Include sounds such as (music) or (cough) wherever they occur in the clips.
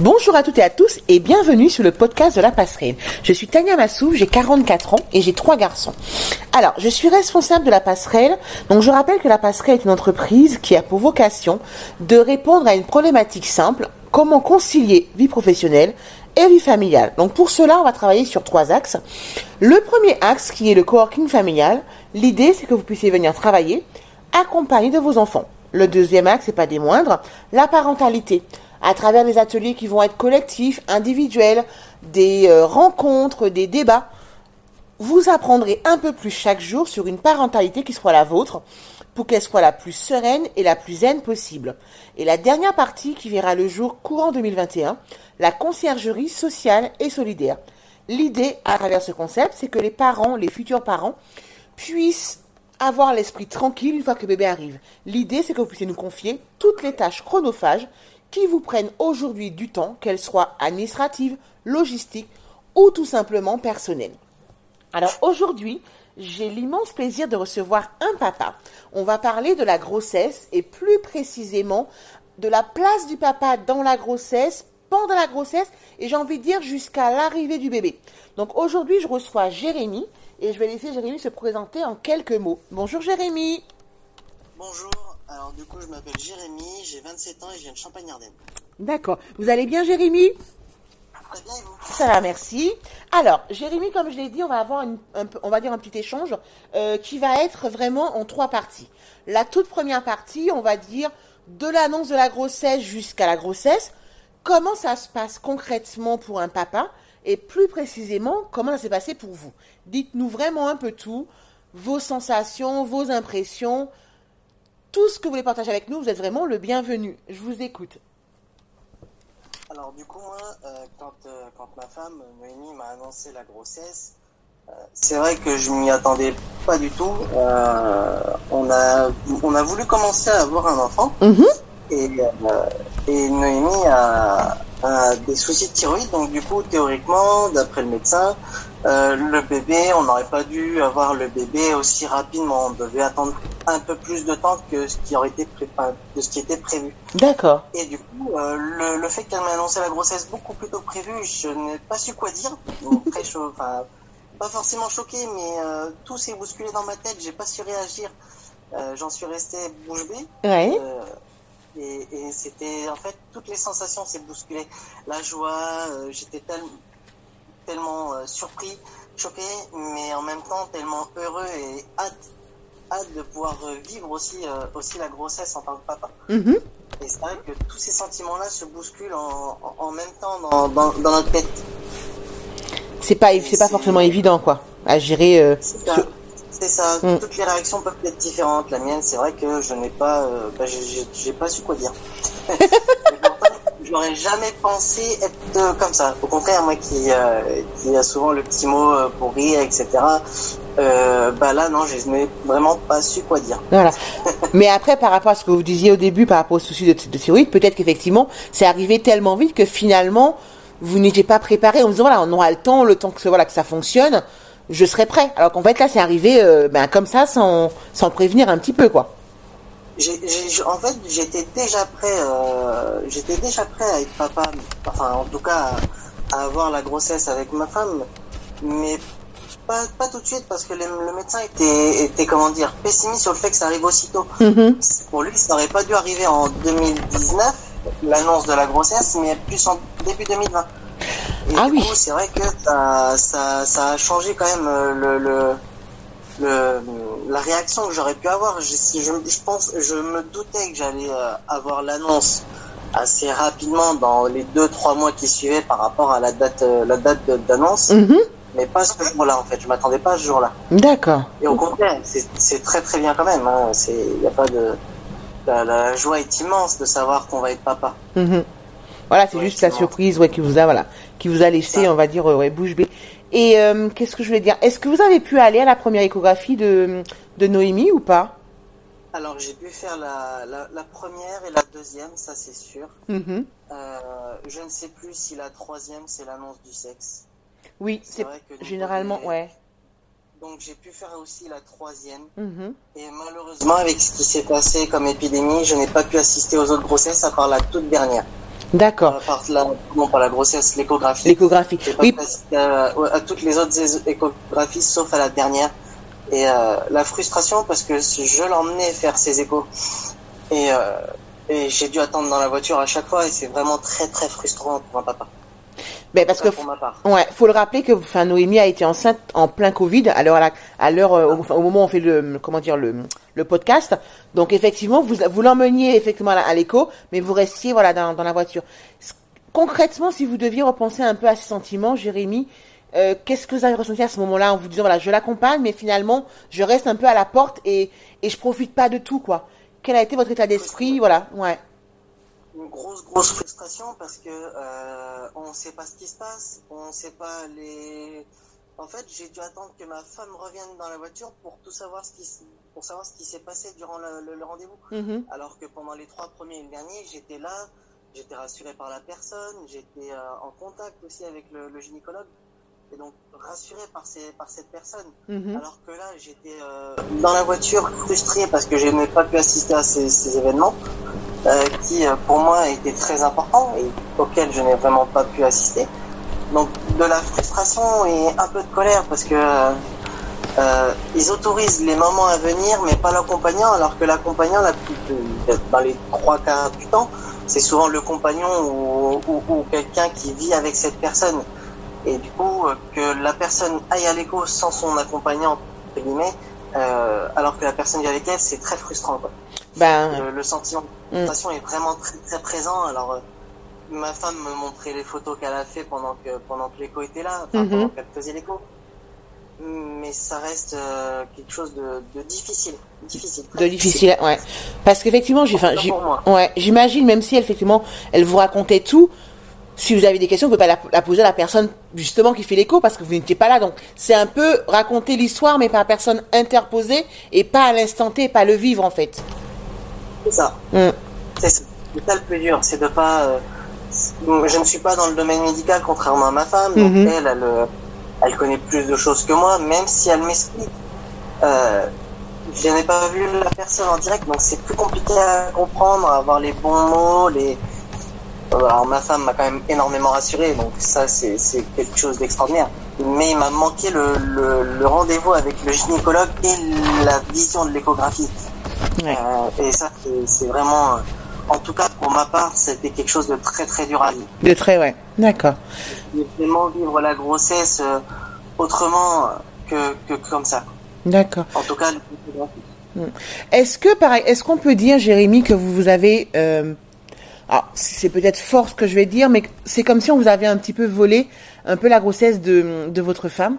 Bonjour à toutes et à tous et bienvenue sur le podcast de la passerelle. Je suis Tania Massouf, j'ai 44 ans et j'ai trois garçons. Alors, je suis responsable de la passerelle. Donc, je rappelle que la passerelle est une entreprise qui a pour vocation de répondre à une problématique simple, comment concilier vie professionnelle et vie familiale. Donc, pour cela, on va travailler sur trois axes. Le premier axe qui est le coworking familial. L'idée, c'est que vous puissiez venir travailler accompagné de vos enfants. Le deuxième axe, c'est pas des moindres, la parentalité à travers des ateliers qui vont être collectifs, individuels, des euh, rencontres, des débats. Vous apprendrez un peu plus chaque jour sur une parentalité qui soit la vôtre pour qu'elle soit la plus sereine et la plus zen possible. Et la dernière partie qui verra le jour courant 2021, la conciergerie sociale et solidaire. L'idée à travers ce concept, c'est que les parents, les futurs parents, puissent avoir l'esprit tranquille une fois que bébé arrive. L'idée, c'est que vous puissiez nous confier toutes les tâches chronophages qui vous prennent aujourd'hui du temps, qu'elles soient administratives, logistiques ou tout simplement personnelles. Alors aujourd'hui, j'ai l'immense plaisir de recevoir un papa. On va parler de la grossesse et plus précisément de la place du papa dans la grossesse, pendant la grossesse et j'ai envie de dire jusqu'à l'arrivée du bébé. Donc aujourd'hui, je reçois Jérémy et je vais laisser Jérémy se présenter en quelques mots. Bonjour Jérémy. Bonjour. Alors du coup, je m'appelle Jérémy, j'ai 27 ans et je viens de Champagne-Ardenne. D'accord. Vous allez bien, Jérémy? Très bien, et vous? Ça va, merci. Alors, Jérémy, comme je l'ai dit, on va avoir une- un, on va dire un petit échange euh, qui va être vraiment en trois parties. La toute première partie, on va dire de l'annonce de la grossesse jusqu'à la grossesse. Comment ça se passe concrètement pour un papa et plus précisément comment ça s'est passé pour vous? Dites-nous vraiment un peu tout, vos sensations, vos impressions, tout ce que vous voulez partager avec nous. Vous êtes vraiment le bienvenu. Je vous écoute. Alors du coup, moi, euh, quand, euh, quand ma femme, Noémie, m'a annoncé la grossesse, euh, c'est vrai que je m'y attendais pas du tout. On, a, on a voulu commencer à avoir un enfant Mhm. et, et Noémie a, a des soucis de thyroïde, donc du coup, théoriquement, d'après le médecin, euh, le bébé, on n'aurait pas dû avoir le bébé aussi rapidement. On devait attendre un peu plus de temps que ce qui aurait été pré- enfin, de ce qui était prévu. D'accord. Et du coup, euh, le, le fait qu'elle m'ait annoncé la grossesse beaucoup plus tôt que prévu, je n'ai pas su quoi dire. Donc, (laughs) très chaud, enfin, pas forcément choqué, mais euh, tout s'est bousculé dans ma tête. J'ai pas su réagir. Euh, J'en suis resté bouche bée. Ouais. Euh, et et c'était en fait toutes les sensations s'est bousculées. La joie, euh, j'étais tel- tellement euh, surpris, choqué, mais en même temps tellement heureux et hâte, hâte de pouvoir euh, vivre aussi euh, aussi la grossesse en tant que papa. Mhm. Et c'est vrai que tous ces sentiments-là se bousculent en, en, en même temps dans, dans, dans notre tête. C'est pas, c'est pas forcément évident, quoi, à gérer. euh, C'est ça. Mm. Toutes les réactions peuvent être différentes. La mienne, c'est vrai que je n'ai pas, euh, bah, j'ai pas su quoi dire. (laughs) (laughs) J'aurais jamais pensé être euh, comme ça. Au contraire, moi qui, euh, qui a souvent le petit mot euh, pour rire, etc. Euh, bah là, non, je n'ai vraiment pas su quoi dire. Voilà. (laughs) Mais après, par rapport à ce que vous disiez au début, par rapport au souci de, de thyroïde, peut-être qu'effectivement, c'est arrivé tellement vite que finalement, vous n'étiez pas préparé en disant voilà, on aura le temps, le temps que, voilà, que ça fonctionne, je serai prêt. Alors qu'en fait, là, c'est arrivé euh, ben, comme ça, sans, sans prévenir un petit peu, quoi. J'ai, j'ai- en fait, j'étais déjà prêt. Euh, j'étais déjà prêt à être papa. Enfin, en tout cas, à, à avoir la grossesse avec ma femme, mais pas, pas tout de suite parce que le, le médecin était, était comment dire pessimiste sur le fait que ça arrive aussitôt. Mhm. Pour lui, ça n'aurait pas dû arriver en 2019, l'annonce de la grossesse, mais plus en début 2020. Et Ah du oui. coup, c'est vrai que ça, ça, ça a changé quand même euh, le, le, le, la réaction que j'aurais pu avoir. Je, je, je pense, je me doutais que j'allais euh, avoir l'annonce assez rapidement dans les deux trois mois qui suivaient par rapport à la date, euh, la date d'annonce, Mhm. mais pas ce jour-là en fait. Je m'attendais pas à ce jour-là. D'accord. Et au contraire, c'est très très bien quand même. Hein. C'est, y a pas de, la, la joie est immense de savoir qu'on va être papa. Mhm. Voilà, c'est Ouais, juste la surprise ouais, qui vous a voilà, qui vous a laissé, on va dire, euh, ouais, bouche bée. Et euh, qu'est-ce que je voulais dire? Est-ce que vous avez pu aller à la première échographie de, de Noémie ou pas? Alors j'ai pu faire la, la, la première et la deuxième, ça c'est sûr. Mhm. Euh, je ne sais plus si la troisième c'est l'annonce du sexe. Oui, C'est vrai que généralement, ouais. Donc j'ai pu faire aussi la troisième. Mhm. Et malheureusement avec ce qui s'est passé comme épidémie, je n'ai pas pu assister aux autres grossesses à part la toute dernière. D'accord. Euh, par la, non, pas la grossesse, l'échographie. L'échographie. Oui. à, à toutes les autres échographies sauf à la dernière. Et euh, la frustration parce que je l'emmenais faire ses échos. Et, euh, et j'ai dû attendre dans la voiture à chaque fois et c'est vraiment très très frustrant pour un papa. Ben, parce que Pour ma part. Ouais, faut le rappeler que enfin Noémie a été enceinte en plein Covid à l'heure à l'heure euh, au, moment où on fait le comment dire le le podcast. Donc effectivement, vous vous l'emmeniez effectivement à l'écho, mais vous restiez voilà dans dans la voiture. Concrètement, si vous deviez repenser un peu à ces sentiments, Jérémy, euh, qu'est-ce que vous avez ressenti à ce moment-là en vous disant voilà, je l'accompagne, mais finalement, je reste un peu à la porte et et je profite pas de tout quoi. Quel a été votre état d'esprit Voilà, ouais. Une grosse grosse frustration parce que euh, on sait pas ce qui se passe, on sait pas les. En fait, j'ai dû attendre que ma femme revienne dans la voiture pour tout savoir ce qui pour savoir ce qui s'est passé durant le, le- le rendez-vous. Mhm. Alors que pendant les trois premiers et le dernier, j'étais là, j'étais rassuré par la personne, j'étais euh, en contact aussi avec le, le gynécologue et donc rassuré par ces par cette personne. Mhm. Alors que là, j'étais euh, dans la voiture frustré parce que je n'ai pas pu assister à ces, ces événements euh, qui, euh, pour moi, étaient très importants et auxquels je n'ai vraiment pas pu assister. Donc, de la frustration et un peu de colère parce que euh, euh, ils autorisent les moments à venir, mais pas l'accompagnant, alors que l'accompagnant, la plus- euh, dans les trois quarts du temps, c'est souvent le compagnon ou, ou- ou quelqu'un qui vit avec cette personne. Et du coup, euh, que la personne aille à l'écho sans son accompagnant, entre guillemets, euh, alors que la personne vit avec elle, c'est très frustrant. Quoi. Ben Le, le sentiment de Mm. frustration est vraiment très, très présent. Alors, euh, ma femme me montrait les photos qu'elle a fait pendant que pendant que l'écho était là, enfin, Mhm. pendant qu'elle faisait l'écho. Mais ça reste euh, quelque chose de, de difficile, difficile. de difficile, ouais. Parce qu'effectivement, moi. ouais, j'imagine, même si effectivement, elle vous racontait tout, si vous avez des questions, vous pouvez pas la, la poser à la personne justement qui fait l'écho parce que vous n'étiez pas là. Donc, c'est un peu raconter l'histoire, mais par la personne interposée et pas à l'instant T, pas le vivre en fait. C'est ça. Mm. C'est ça. Le plus dur, c'est de pas. euh, je ne suis pas dans le domaine médical, contrairement à ma femme. Donc Mhm. elle, elle, euh, elle connaît plus de choses que moi, même si elle m'explique. Euh, je n'ai pas vu la personne en direct, donc c'est plus compliqué à comprendre, à avoir les bons mots. Les... Euh, Alors ma femme m'a quand même énormément rassuré, donc ça c'est c'est quelque chose d'extraordinaire. Mais il m'a manqué le, le, le rendez-vous avec le gynécologue et la vision de l'échographie. Ouais. Euh, et ça, c'est- vraiment, euh, en tout cas pour ma part, c'était quelque chose de très très dur à vivre. De très, ouais. D'accord. De vraiment vivre la grossesse autrement que, que comme ça. D'accord. En tout cas, le- Est-ce que, pareil, est-ce qu'on peut dire, Jérémy, que vous vous avez, euh, c'est peut-être fort ce que je vais dire, mais c'est comme si on vous avait un petit peu volé un peu la grossesse de, de votre femme?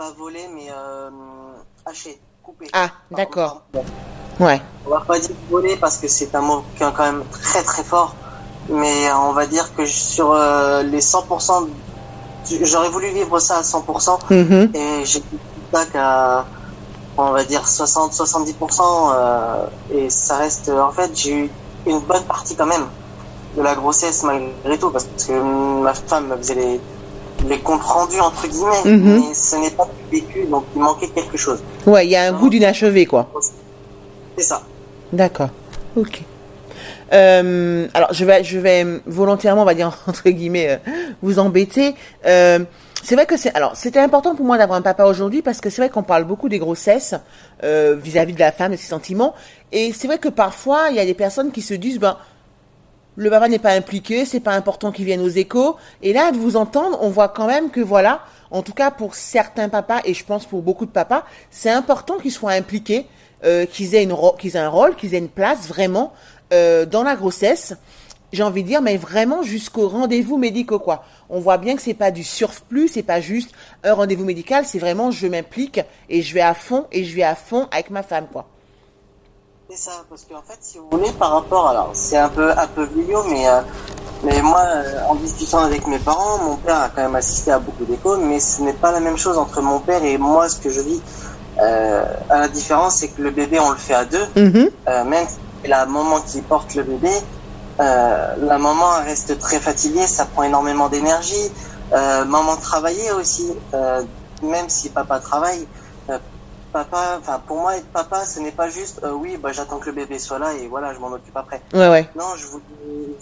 pas volé, mais euh, haché, coupé. Ah, d'accord. Ouais. On va pas dire voler parce que c'est un mot qui est quand même très très fort, mais on va dire que sur euh, les 100%, j'aurais voulu vivre ça à 100%. Mhm. et j'ai ça qu'à on va dire 60-70% euh, et ça reste en fait j'ai eu une bonne partie quand même de la grossesse malgré tout parce que ma femme me faisait les, les comptes rendus entre guillemets Mhm. mais ce n'est pas vécu donc il manquait quelque chose Ouais, il y a un goût d'inachevé, quoi. c'est ça D'accord. Ok. Euh, alors, je vais, je vais volontairement, on va dire (laughs) entre guillemets, euh, vous embêter. Euh, c'est vrai que c'est, alors, c'était important pour moi d'avoir un papa aujourd'hui parce que c'est vrai qu'on parle beaucoup des grossesses euh, vis-à-vis de la femme et ses sentiments. Et c'est vrai que parfois, il y a des personnes qui se disent, ben, le papa n'est pas impliqué, c'est pas important qu'il vienne aux échos. Et là, de vous entendre, on voit quand même que voilà, en tout cas pour certains papas et je pense pour beaucoup de papas, c'est important qu'ils soient impliqués, euh, qu'ils aient une qu'ils aient un rôle, qu'ils aient une place vraiment euh, dans la grossesse. J'ai envie de dire, mais vraiment jusqu'au rendez-vous médical quoi. On voit bien que c'est pas du surplus, c'est pas juste un rendez-vous médical, c'est vraiment je m'implique et je vais à fond et je vais à fond avec ma femme quoi. c'est ça parce qu'en fait si vous voulez par rapport alors c'est un peu un peu vieux mais euh, mais moi euh, en discutant avec mes parents mon père a quand même assisté à beaucoup d'échos mais ce n'est pas la même chose entre mon père et moi ce que je vis euh, à la différence c'est que le bébé on le fait à deux Mhm. Euh, même si c'est la maman qui porte le bébé, euh, la maman reste très fatiguée, ça prend énormément d'énergie. Euh, maman travaillait aussi, euh, même si papa travaille. euh, papa, enfin pour moi être papa, ce n'est pas juste euh, oui, bah j'attends que le bébé soit là et voilà, je m'en occupe après. Ouais ouais. Non, je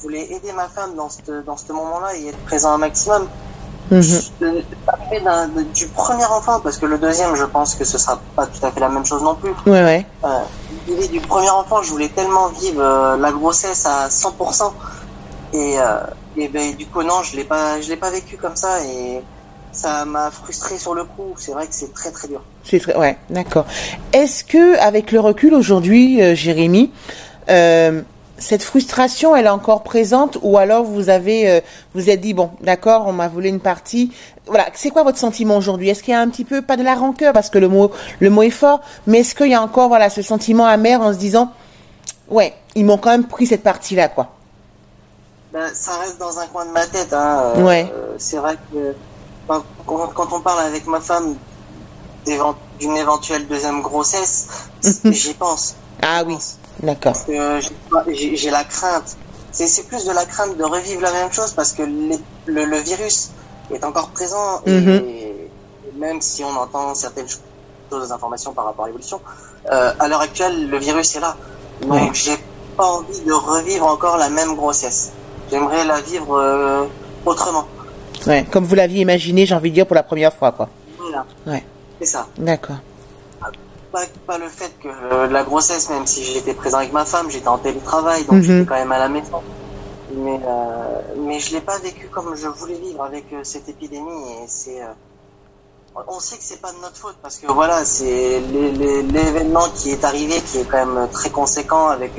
voulais aider ma femme dans ce dans ce moment-là et être présent un maximum. L'arrivée d'un- de- du premier enfant, parce que le deuxième, je pense que ce sera pas tout à fait la même chose non plus. Ouais, ouais. Du premier enfant, je voulais tellement vivre euh, la grossesse à 100%. Et, euh, et ben, du coup, non, je l'ai pas, l'ai pas vécu comme ça et ça m'a frustré sur le coup. C'est vrai que c'est très très dur. C'est très, ouais, d'accord. Est-ce que, avec le recul aujourd'hui, euh, Jérémy, cette frustration, elle est encore présente, ou alors vous avez, euh, vous êtes dit bon, d'accord, on m'a volé une partie. Voilà, c'est quoi votre sentiment aujourd'hui? Est-ce qu'il y a un petit peu pas de la rancœur parce que le mot, le mot est fort, mais est-ce qu'il y a encore voilà ce sentiment amer en se disant, ouais, ils m'ont quand même pris cette partie-là, quoi? Ben, ça reste dans un coin de ma tête. Hein. Euh, Ouais. euh, c'est vrai que quand, quand- quand on parle avec ma femme d'une éventuelle deuxième grossesse, (laughs) j'y pense. Ah oui, d'accord. Parce que j'ai la crainte. C'est plus de la crainte de revivre la même chose parce que les- le, le virus est encore présent et, Mhm. et même si on entend certaines choses, informations par rapport à l'évolution, euh, à l'heure actuelle, le virus est là. Donc Ouais. j'ai pas envie de revivre encore la même grossesse. J'aimerais la vivre euh, autrement. Ouais, comme vous l'aviez imaginé, j'ai envie de dire pour la première fois, quoi. Voilà. Ouais. C'est ça. D'accord. Pas, pas le fait que euh, la grossesse, même si j'étais présent avec ma femme, j'étais en télétravail, donc Mhm. j'étais quand même à la maison. Mais, euh, mais je l'ai pas vécu comme je voulais vivre avec euh, cette épidémie et c'est. euh, on sait que c'est pas de notre faute parce que voilà, c'est l'événement qui est arrivé qui est quand même très conséquent avec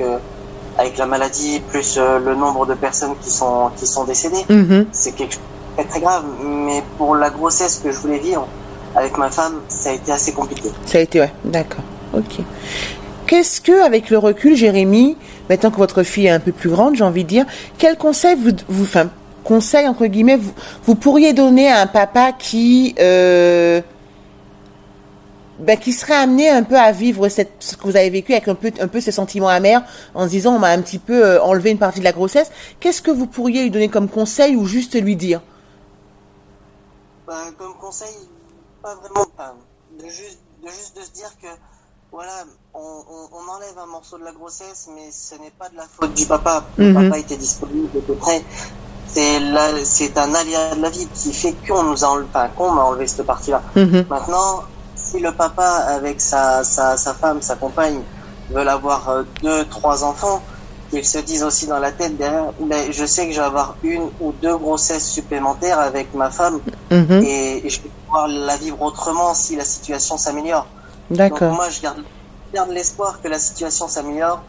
avec la maladie plus le nombre de personnes qui sont qui sont décédées. Mhm. C'est quelque chose de très très grave. Mais pour la grossesse que je voulais vivre avec ma femme, ça a été assez compliqué. Ça a été, ouais, d'accord. Ok. Qu'est-ce que, avec le recul, Jérémy, maintenant que votre fille est un peu plus grande, j'ai envie de dire, quel conseil vous, vous enfin, conseil entre guillemets, vous, vous pourriez donner à un papa qui, euh, ben, qui serait amené un peu à vivre cette, ce que vous avez vécu avec un peu, un peu ce sentiment amer, en se disant, on m'a un petit peu euh, enlevé une partie de la grossesse. Qu'est-ce que vous pourriez lui donner comme conseil ou juste lui dire? Bah, comme conseil, pas vraiment. De juste, de juste de se dire que voilà, on, on, on enlève un morceau de la grossesse, mais ce n'est pas de la faute du papa. Le Mhm. papa était disponible, prêt. C'est là, c'est un aléa de la vie qui fait qu'on nous a enlevé, enfin, qu'on m'a enlevé cette partie-là. Mhm. Maintenant, si le papa avec sa, sa, sa femme, sa compagne, veulent avoir euh, deux, trois enfants, qu'ils se disent aussi dans la tête derrière, mais je sais que je vais avoir une ou deux grossesses supplémentaires avec ma femme Mhm. et je vais pouvoir la vivre autrement si la situation s'améliore. D'accord. moi, je garde, garde l'espoir que la situation s'améliore.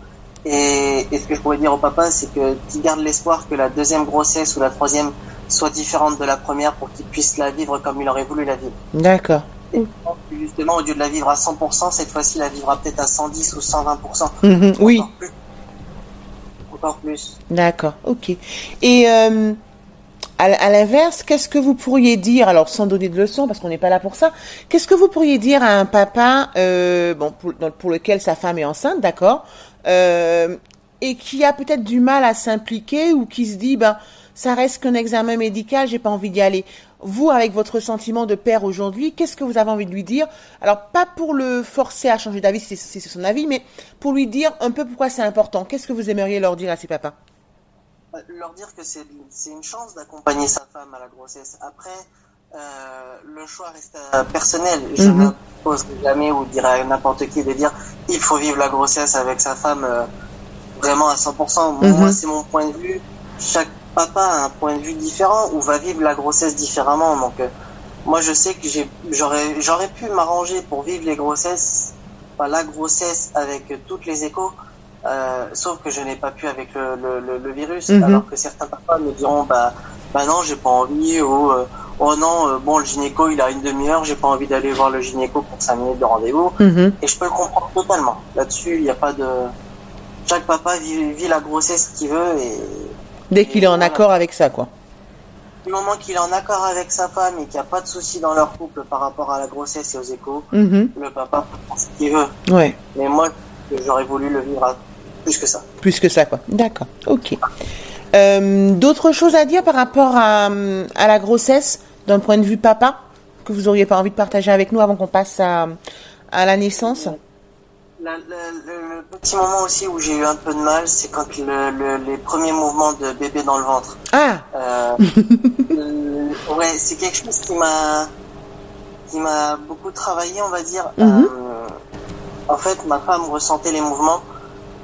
Et, et ce que je pourrais dire au papa, c'est que qu'il garde l'espoir que la deuxième grossesse ou la troisième soit différente de la première pour qu'il puisse la vivre comme il aurait voulu la vivre. D'accord. Et justement, au lieu de la vivre à 100%, cette fois-ci, la vivra peut-être à 110 ou 120%. Mhm. (laughs) Oui. Encore plus. Encore plus. D'accord, ok. Et euh, à, l'inverse, qu'est-ce que vous pourriez dire, alors sans donner de leçons, parce qu'on n'est pas là pour ça, qu'est-ce que vous pourriez dire à un papa, euh, bon, pour, lequel sa femme est enceinte, d'accord, euh, et qui a peut-être du mal à s'impliquer ou qui se dit, ben, ça reste qu'un examen médical, j'ai pas envie d'y aller. Vous, avec votre sentiment de père aujourd'hui, qu'est-ce que vous avez envie de lui dire? Alors, pas pour le forcer à changer d'avis si c'est son avis, mais pour lui dire un peu pourquoi c'est important. Qu'est-ce que vous aimeriez leur dire à ces papas? Leur dire que c'est une chance d'accompagner sa femme à la grossesse. Après, euh, le choix reste euh, personnel. Je Mhm. n'impose jamais ou dire à n'importe qui de dire il faut vivre la grossesse avec sa femme euh, vraiment à 100%. Moi, Mhm. c'est mon point de vue. Chaque papa a un point de vue différent ou va vivre la grossesse différemment. Donc, euh, moi, je sais que j'aurais pu m'arranger pour vivre les grossesses, enfin, la grossesse avec toutes les échos. Euh, sauf que je n'ai pas pu avec le, le, le, le virus, Mhm. alors que certains papas me diront bah bah non j'ai pas envie ou euh, oh non euh, bon le gynéco il a une demi-heure j'ai pas envie d'aller voir le gynéco pour cinq minutes de rendez-vous Mhm. et je peux le comprendre totalement là-dessus il n'y a pas de chaque papa vit, vit la grossesse qu'il veut et Dès qu'il est en Voilà. accord avec ça, quoi. du moment qu'il est en accord avec sa femme et qu'il n'y a pas de souci dans leur couple par rapport à la grossesse et aux échos Mhm. le papa peut faire ce qu'il veut Ouais, mais moi j'aurais voulu le vivre à plus que ça plus que ça, quoi. D'accord, ok. Euh, D'autres choses à dire par rapport à, à la grossesse, d'un point de vue papa, que vous auriez pas envie de partager avec nous avant qu'on passe à, à la naissance? La- la- le, le petit moment aussi où j'ai eu un peu de mal, c'est quand le, le- les premiers mouvements de bébé dans le ventre. Ah, Euh, euh, ouais, c'est quelque chose qui m'a qui m'a beaucoup travaillé, on va dire. Euh, en fait, ma femme ressentait les mouvements.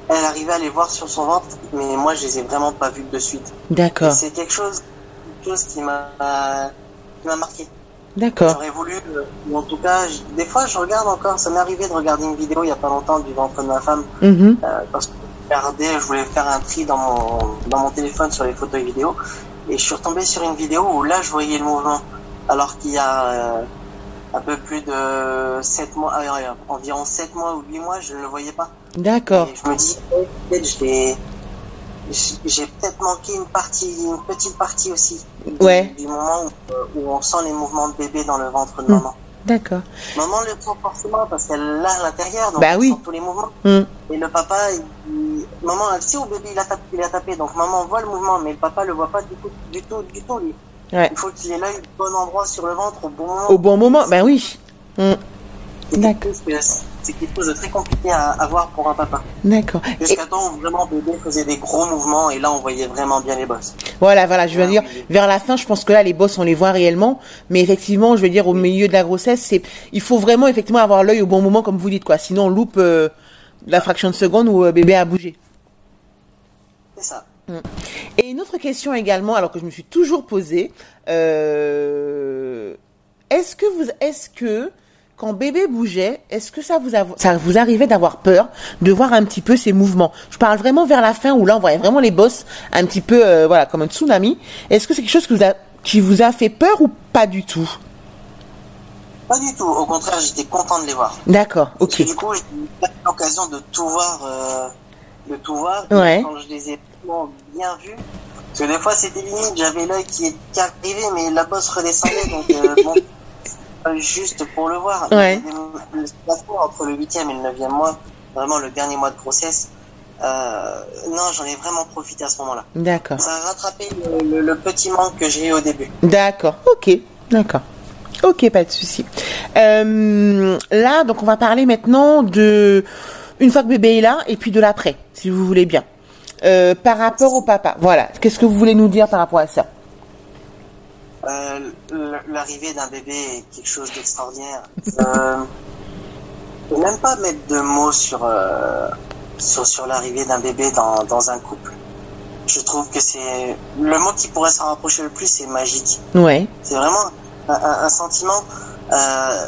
Elle arrivait à les voir sur son ventre, mais moi, je les ai vraiment pas vus de suite. D'accord, C'est quelque chose, quelque chose qui m'a qui m'a marqué. d'accord. J'aurais voulu, euh, ou en tout cas, des fois, je regarde encore. Ça m'est arrivé de regarder une vidéo il y a pas longtemps du ventre de ma femme Mhm. euh, parce que je regardais, je voulais faire un tri dans mon, dans mon téléphone sur les photos et vidéos, et je suis retombé sur une vidéo où là je voyais le mouvement, alors qu'il y a euh, un peu plus de 7 mois, euh, euh, environ 7 mois ou 8 mois, je ne le voyais pas. D'accord. Je me dis, peut-être j'ai peut-être manqué une partie, une petite partie aussi du, Ouais. du moment où, euh, où on sent les mouvements de bébé dans le ventre de Mm. maman. D'accord. Maman le sent forcément parce qu'elle l'a à l'intérieur, donc Bah elle oui. sent tous les mouvements. Mm. Et le papa, il- maman, elle sait où bébé il a, tapé, il a tapé, donc maman voit le mouvement, mais le papa le voit pas du tout, du tout, du tout lui. Ouais. Il faut qu'il ait l'œil au bon endroit sur le ventre au bon moment. Au bon moment, ben oui. Mm. C'est D'accord. quelque chose que- C'est quelque chose de très compliqué à, à voir pour un papa. D'accord. Et Jusqu'à temps où vraiment bébé faisait des gros mouvements et là on voyait vraiment bien les bosses. voilà, voilà, je veux dire, oui. vers la fin, je pense que là, les bosses, on les voit réellement. Mais effectivement, je veux dire, au milieu de la grossesse, c'est, il faut vraiment, effectivement, avoir l'œil au bon moment, comme vous dites, quoi. Sinon, on loupe euh, la fraction de seconde où euh, bébé a bougé. C'est ça. Et une autre question également, alors que je me suis toujours posée, euh, est-ce que vous, est-ce que quand bébé bougeait, est-ce que ça vous a, ça vous arrivait d'avoir peur de voir un petit peu ces mouvements? Je parle vraiment vers la fin où là on voyait vraiment les bosses un petit peu, euh, voilà, comme un tsunami. Est-ce que c'est quelque chose qui vous a, qui vous a fait peur ou pas du tout? Pas du tout, au contraire j'étais content de les voir. D'accord, ok, du coup j'ai eu l'occasion de tout voir, euh, de tout voir. Ouais. Quand je les ai vraiment bien vus, parce que des fois c'était limite, j'avais l'œil qui, qui arrivait mais la bosse redescendait donc euh, (laughs) bon, juste pour le voir. Ouais. Le- entre le huitième et le neuvième mois, vraiment le dernier mois de grossesse, euh, non j'en ai vraiment profité à ce moment-là. d'accord, Ça a rattrapé le, le- le petit manque que j'ai eu au début. d'accord, ok, d'accord. Ok, pas de souci. Euh, là, donc on va parler maintenant de une fois que bébé est là et puis de l'après, si vous voulez bien. Euh, par rapport au papa, voilà. Qu'est-ce que vous voulez nous dire par rapport à ça? Euh, L'arrivée d'un bébé est quelque chose d'extraordinaire. Euh, même pas mettre de mots sur euh, sur, sur l'arrivée d'un bébé dans, dans un couple. Je trouve que c'est le mot qui pourrait s'en rapprocher le plus, c'est magique. Ouais. C'est vraiment un, un- un sentiment. Euh,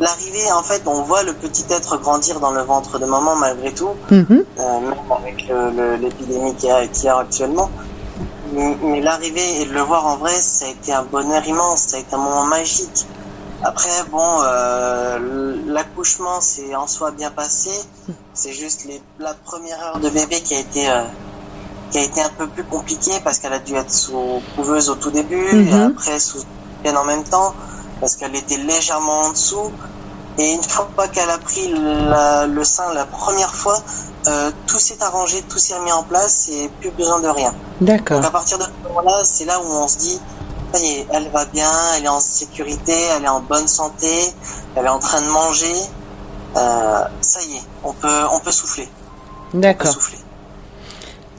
L'arrivée, en fait, on voit le petit être grandir dans le ventre de maman malgré tout Mhm. euh, même avec l'épidémie qu'il y, a- qu'il y a actuellement. Mais, mais l'arrivée et de le voir en vrai, ça a été un bonheur immense, ça a été un moment magique. Après, bon, euh, l'accouchement s'est en soi bien passé. C'est juste les, la première heure de bébé qui a été euh, qui a été un peu plus compliquée parce qu'elle a dû être sous couveuse au tout début et Mhm. après sous en même temps parce qu'elle était légèrement en dessous. Et une fois qu'elle a pris la- le sein la première fois, euh, tout s'est arrangé, tout s'est remis en place et plus besoin de rien. D'accord. Donc à partir de ce moment-là, c'est là où on se dit, ça y est, elle va bien, elle est en sécurité, elle est en bonne santé, elle est en train de manger. Euh, ça y est, on peut, on peut souffler. On peut D'accord.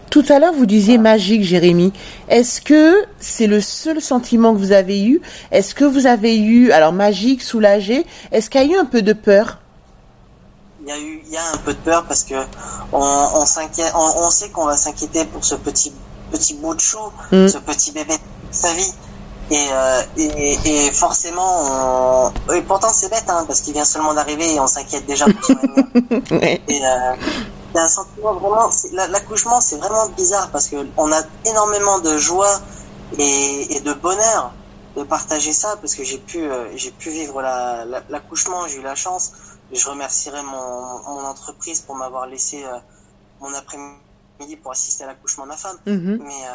Tout à l'heure, vous disiez magique, Jérémy. Est-ce que c'est le seul sentiment que vous avez eu? Est-ce que vous avez eu, alors magique, soulagé? Est-ce qu'il y a eu un peu de peur? Il y a eu, il y a un peu de peur parce que on, on s'inquiète, on, on sait qu'on va s'inquiéter pour ce petit, petit bout de chou, Mm. ce petit bébé de sa vie. Et, euh, et, et forcément, on... et pourtant c'est bête, hein, parce qu'il vient seulement d'arriver et on s'inquiète déjà pour son avenir. (laughs) Ouais. Et euh, c'est un sentiment vraiment. L'accouchement, c'est vraiment bizarre parce que on a énormément de joie et, et de bonheur de partager ça parce que j'ai pu, euh, j'ai pu vivre la- la- l'accouchement. j'ai eu la chance. Et je remercierai mon, mon entreprise pour m'avoir laissé euh, mon après-midi pour assister à l'accouchement de ma femme. Mhm. Mais,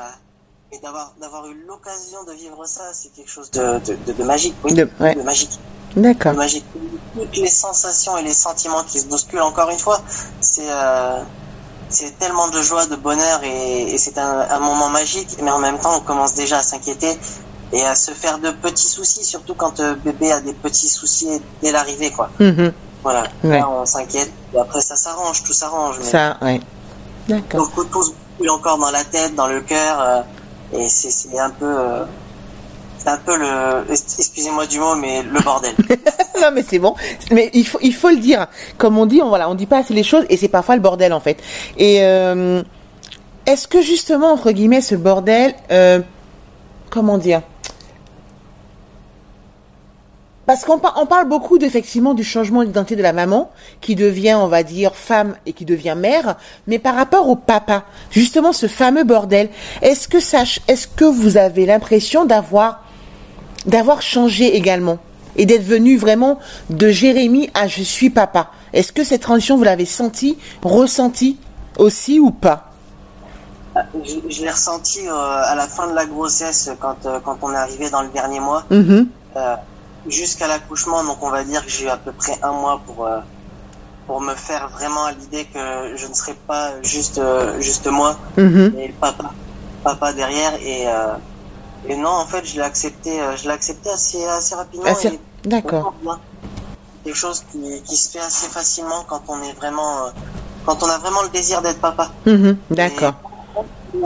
mais d'avoir d'avoir eu l'occasion de vivre ça, c'est quelque chose de, de, de, de magique. Oui, De- ouais. de magique D'accord. magique. Toutes les sensations et les sentiments qui se bousculent encore une fois, c'est euh, c'est tellement de joie, de bonheur et, et c'est un, un moment magique. Mais en même temps, on commence déjà à s'inquiéter et à se faire de petits soucis, surtout quand euh, bébé a des petits soucis dès l'arrivée, quoi. Mhm. Voilà. Ouais. Là, on s'inquiète. Et après, ça s'arrange, tout s'arrange. mais- Ça, ouais. D'accord. Donc tout se boule encore dans la tête, dans le cœur, euh, et c'est un peu, euh, c'est un peu le, excusez-moi du mot, mais le bordel. (laughs) non mais c'est bon. Mais il faut il faut le dire. Comme on dit, on voilà, on dit pas assez les choses et c'est parfois le bordel en fait. Et euh, est-ce que justement entre guillemets ce bordel, euh, comment dire Parce qu'on par- on parle beaucoup effectivement du changement d'identité de la maman qui devient, on va dire, femme et qui devient mère, mais par rapport au papa, justement ce fameux bordel, est-ce que ça, est-ce que vous avez l'impression d'avoir d'avoir changé également et d'être venu vraiment de Jérémie à je suis papa? Est-ce que cette transition vous l'avez senti, ressenti aussi ou pas? Je je l'ai ressenti euh, à la fin de la grossesse quand euh, quand on est arrivé dans le dernier mois, Mhm. euh, jusqu'à l'accouchement. Donc on va dire que j'ai eu à peu près un mois pour euh, pour me faire vraiment à l'idée que je ne serais pas juste euh, juste moi, mais papa papa derrière et euh, et non en fait je l'ai accepté euh, je l'ai accepté assez assez rapidement. Assez- D'accord. Quelque chose qui, qui se fait assez facilement quand on est vraiment, euh, quand on a vraiment le désir d'être papa. Mhm. D'accord.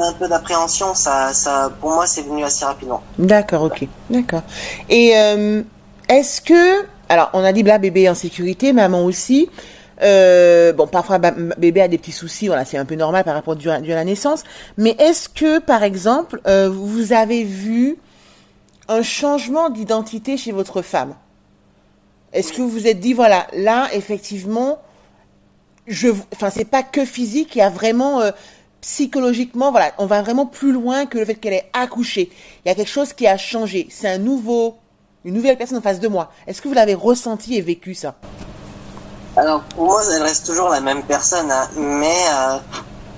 Un peu d'appréhension, ça, ça, pour moi, c'est venu assez rapidement. D'accord, ok. D'accord. Et euh, est-ce que... Alors, on a dit là, bébé en sécurité, maman aussi. Euh, bon, parfois, bébé a des petits soucis, voilà, c'est un peu normal par rapport à, à la naissance. Mais est-ce que, par exemple, euh, vous avez vu un changement d'identité chez votre femme? Est-ce que vous vous êtes dit, voilà, là, effectivement, je, enfin, c'est pas que physique, il y a vraiment euh, psychologiquement, voilà, on va vraiment plus loin que le fait qu'elle ait accouché. Il y a quelque chose qui a changé. C'est un nouveau, une nouvelle personne en face de moi. Est-ce que vous l'avez ressenti et vécu ça Alors, pour moi, elle reste toujours la même personne, hein, mais, euh,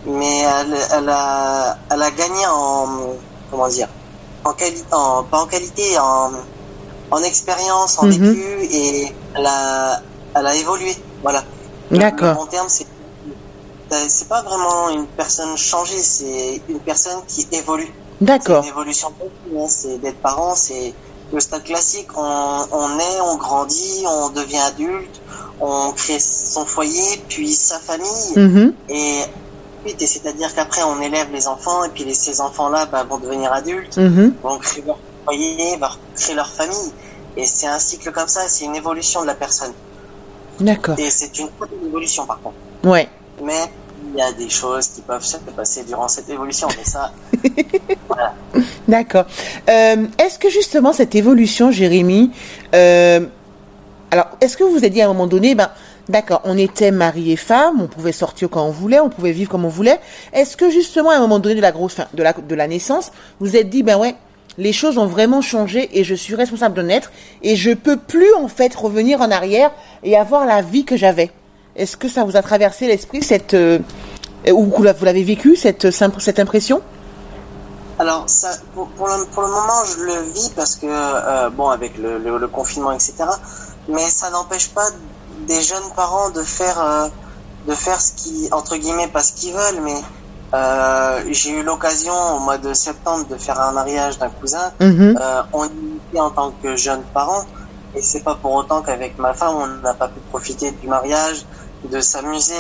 mais elle, elle a, elle a gagné en, comment dire, en qualité, en, pas en qualité, en, en expérience, en Mhm. vécu, et elle a, elle a évolué. Voilà. D'accord. Bon terme, c'est c'est pas vraiment une personne changée, c'est une personne qui évolue. C'est D'accord. une évolution continue, hein, c'est d'être parent, c'est le stade classique. On, on est, on grandit, on devient adulte, on crée son foyer, puis sa famille, Mhm. et c'est-à-dire qu'après on élève les enfants, et puis les, ces enfants-là bah, vont devenir adultes, Mhm. vont créer leur foyer, vont créer leur famille. Et c'est un cycle comme ça, c'est une évolution de la personne. D'accord. Et c'est une autre évolution par contre. Ouais. Mais il y a des choses qui peuvent se passer durant cette évolution. Mais ça, (laughs) D'accord. Euh, est-ce que justement cette évolution, Jérémy, euh, alors est-ce que vous vous êtes dit à un moment donné, ben d'accord, on était mari et femme, on pouvait sortir quand on voulait, on pouvait vivre comme on voulait. Est-ce que justement à un moment donné de la grosse fin, de la de la naissance, vous vous êtes dit ben ouais, les choses ont vraiment changé et je suis responsable de naître et je peux plus en fait revenir en arrière et avoir la vie que j'avais? Est-ce que ça vous a traversé l'esprit cette euh, ou que vous l'avez vécu cette cette impression? Alors ça, pour, pour, le, pour le moment, je le vis parce que euh, bon, avec le, le, le confinement, etc. Mais ça n'empêche pas des jeunes parents de faire euh, de faire ce qui entre guillemets pas ce qu'ils veulent, mais euh, j'ai eu l'occasion au mois de septembre de faire un mariage d'un cousin. Mhm. Euh, on était en tant que jeune parent et c'est pas pour autant qu'avec ma femme on n'a pas pu profiter du mariage, de s'amuser.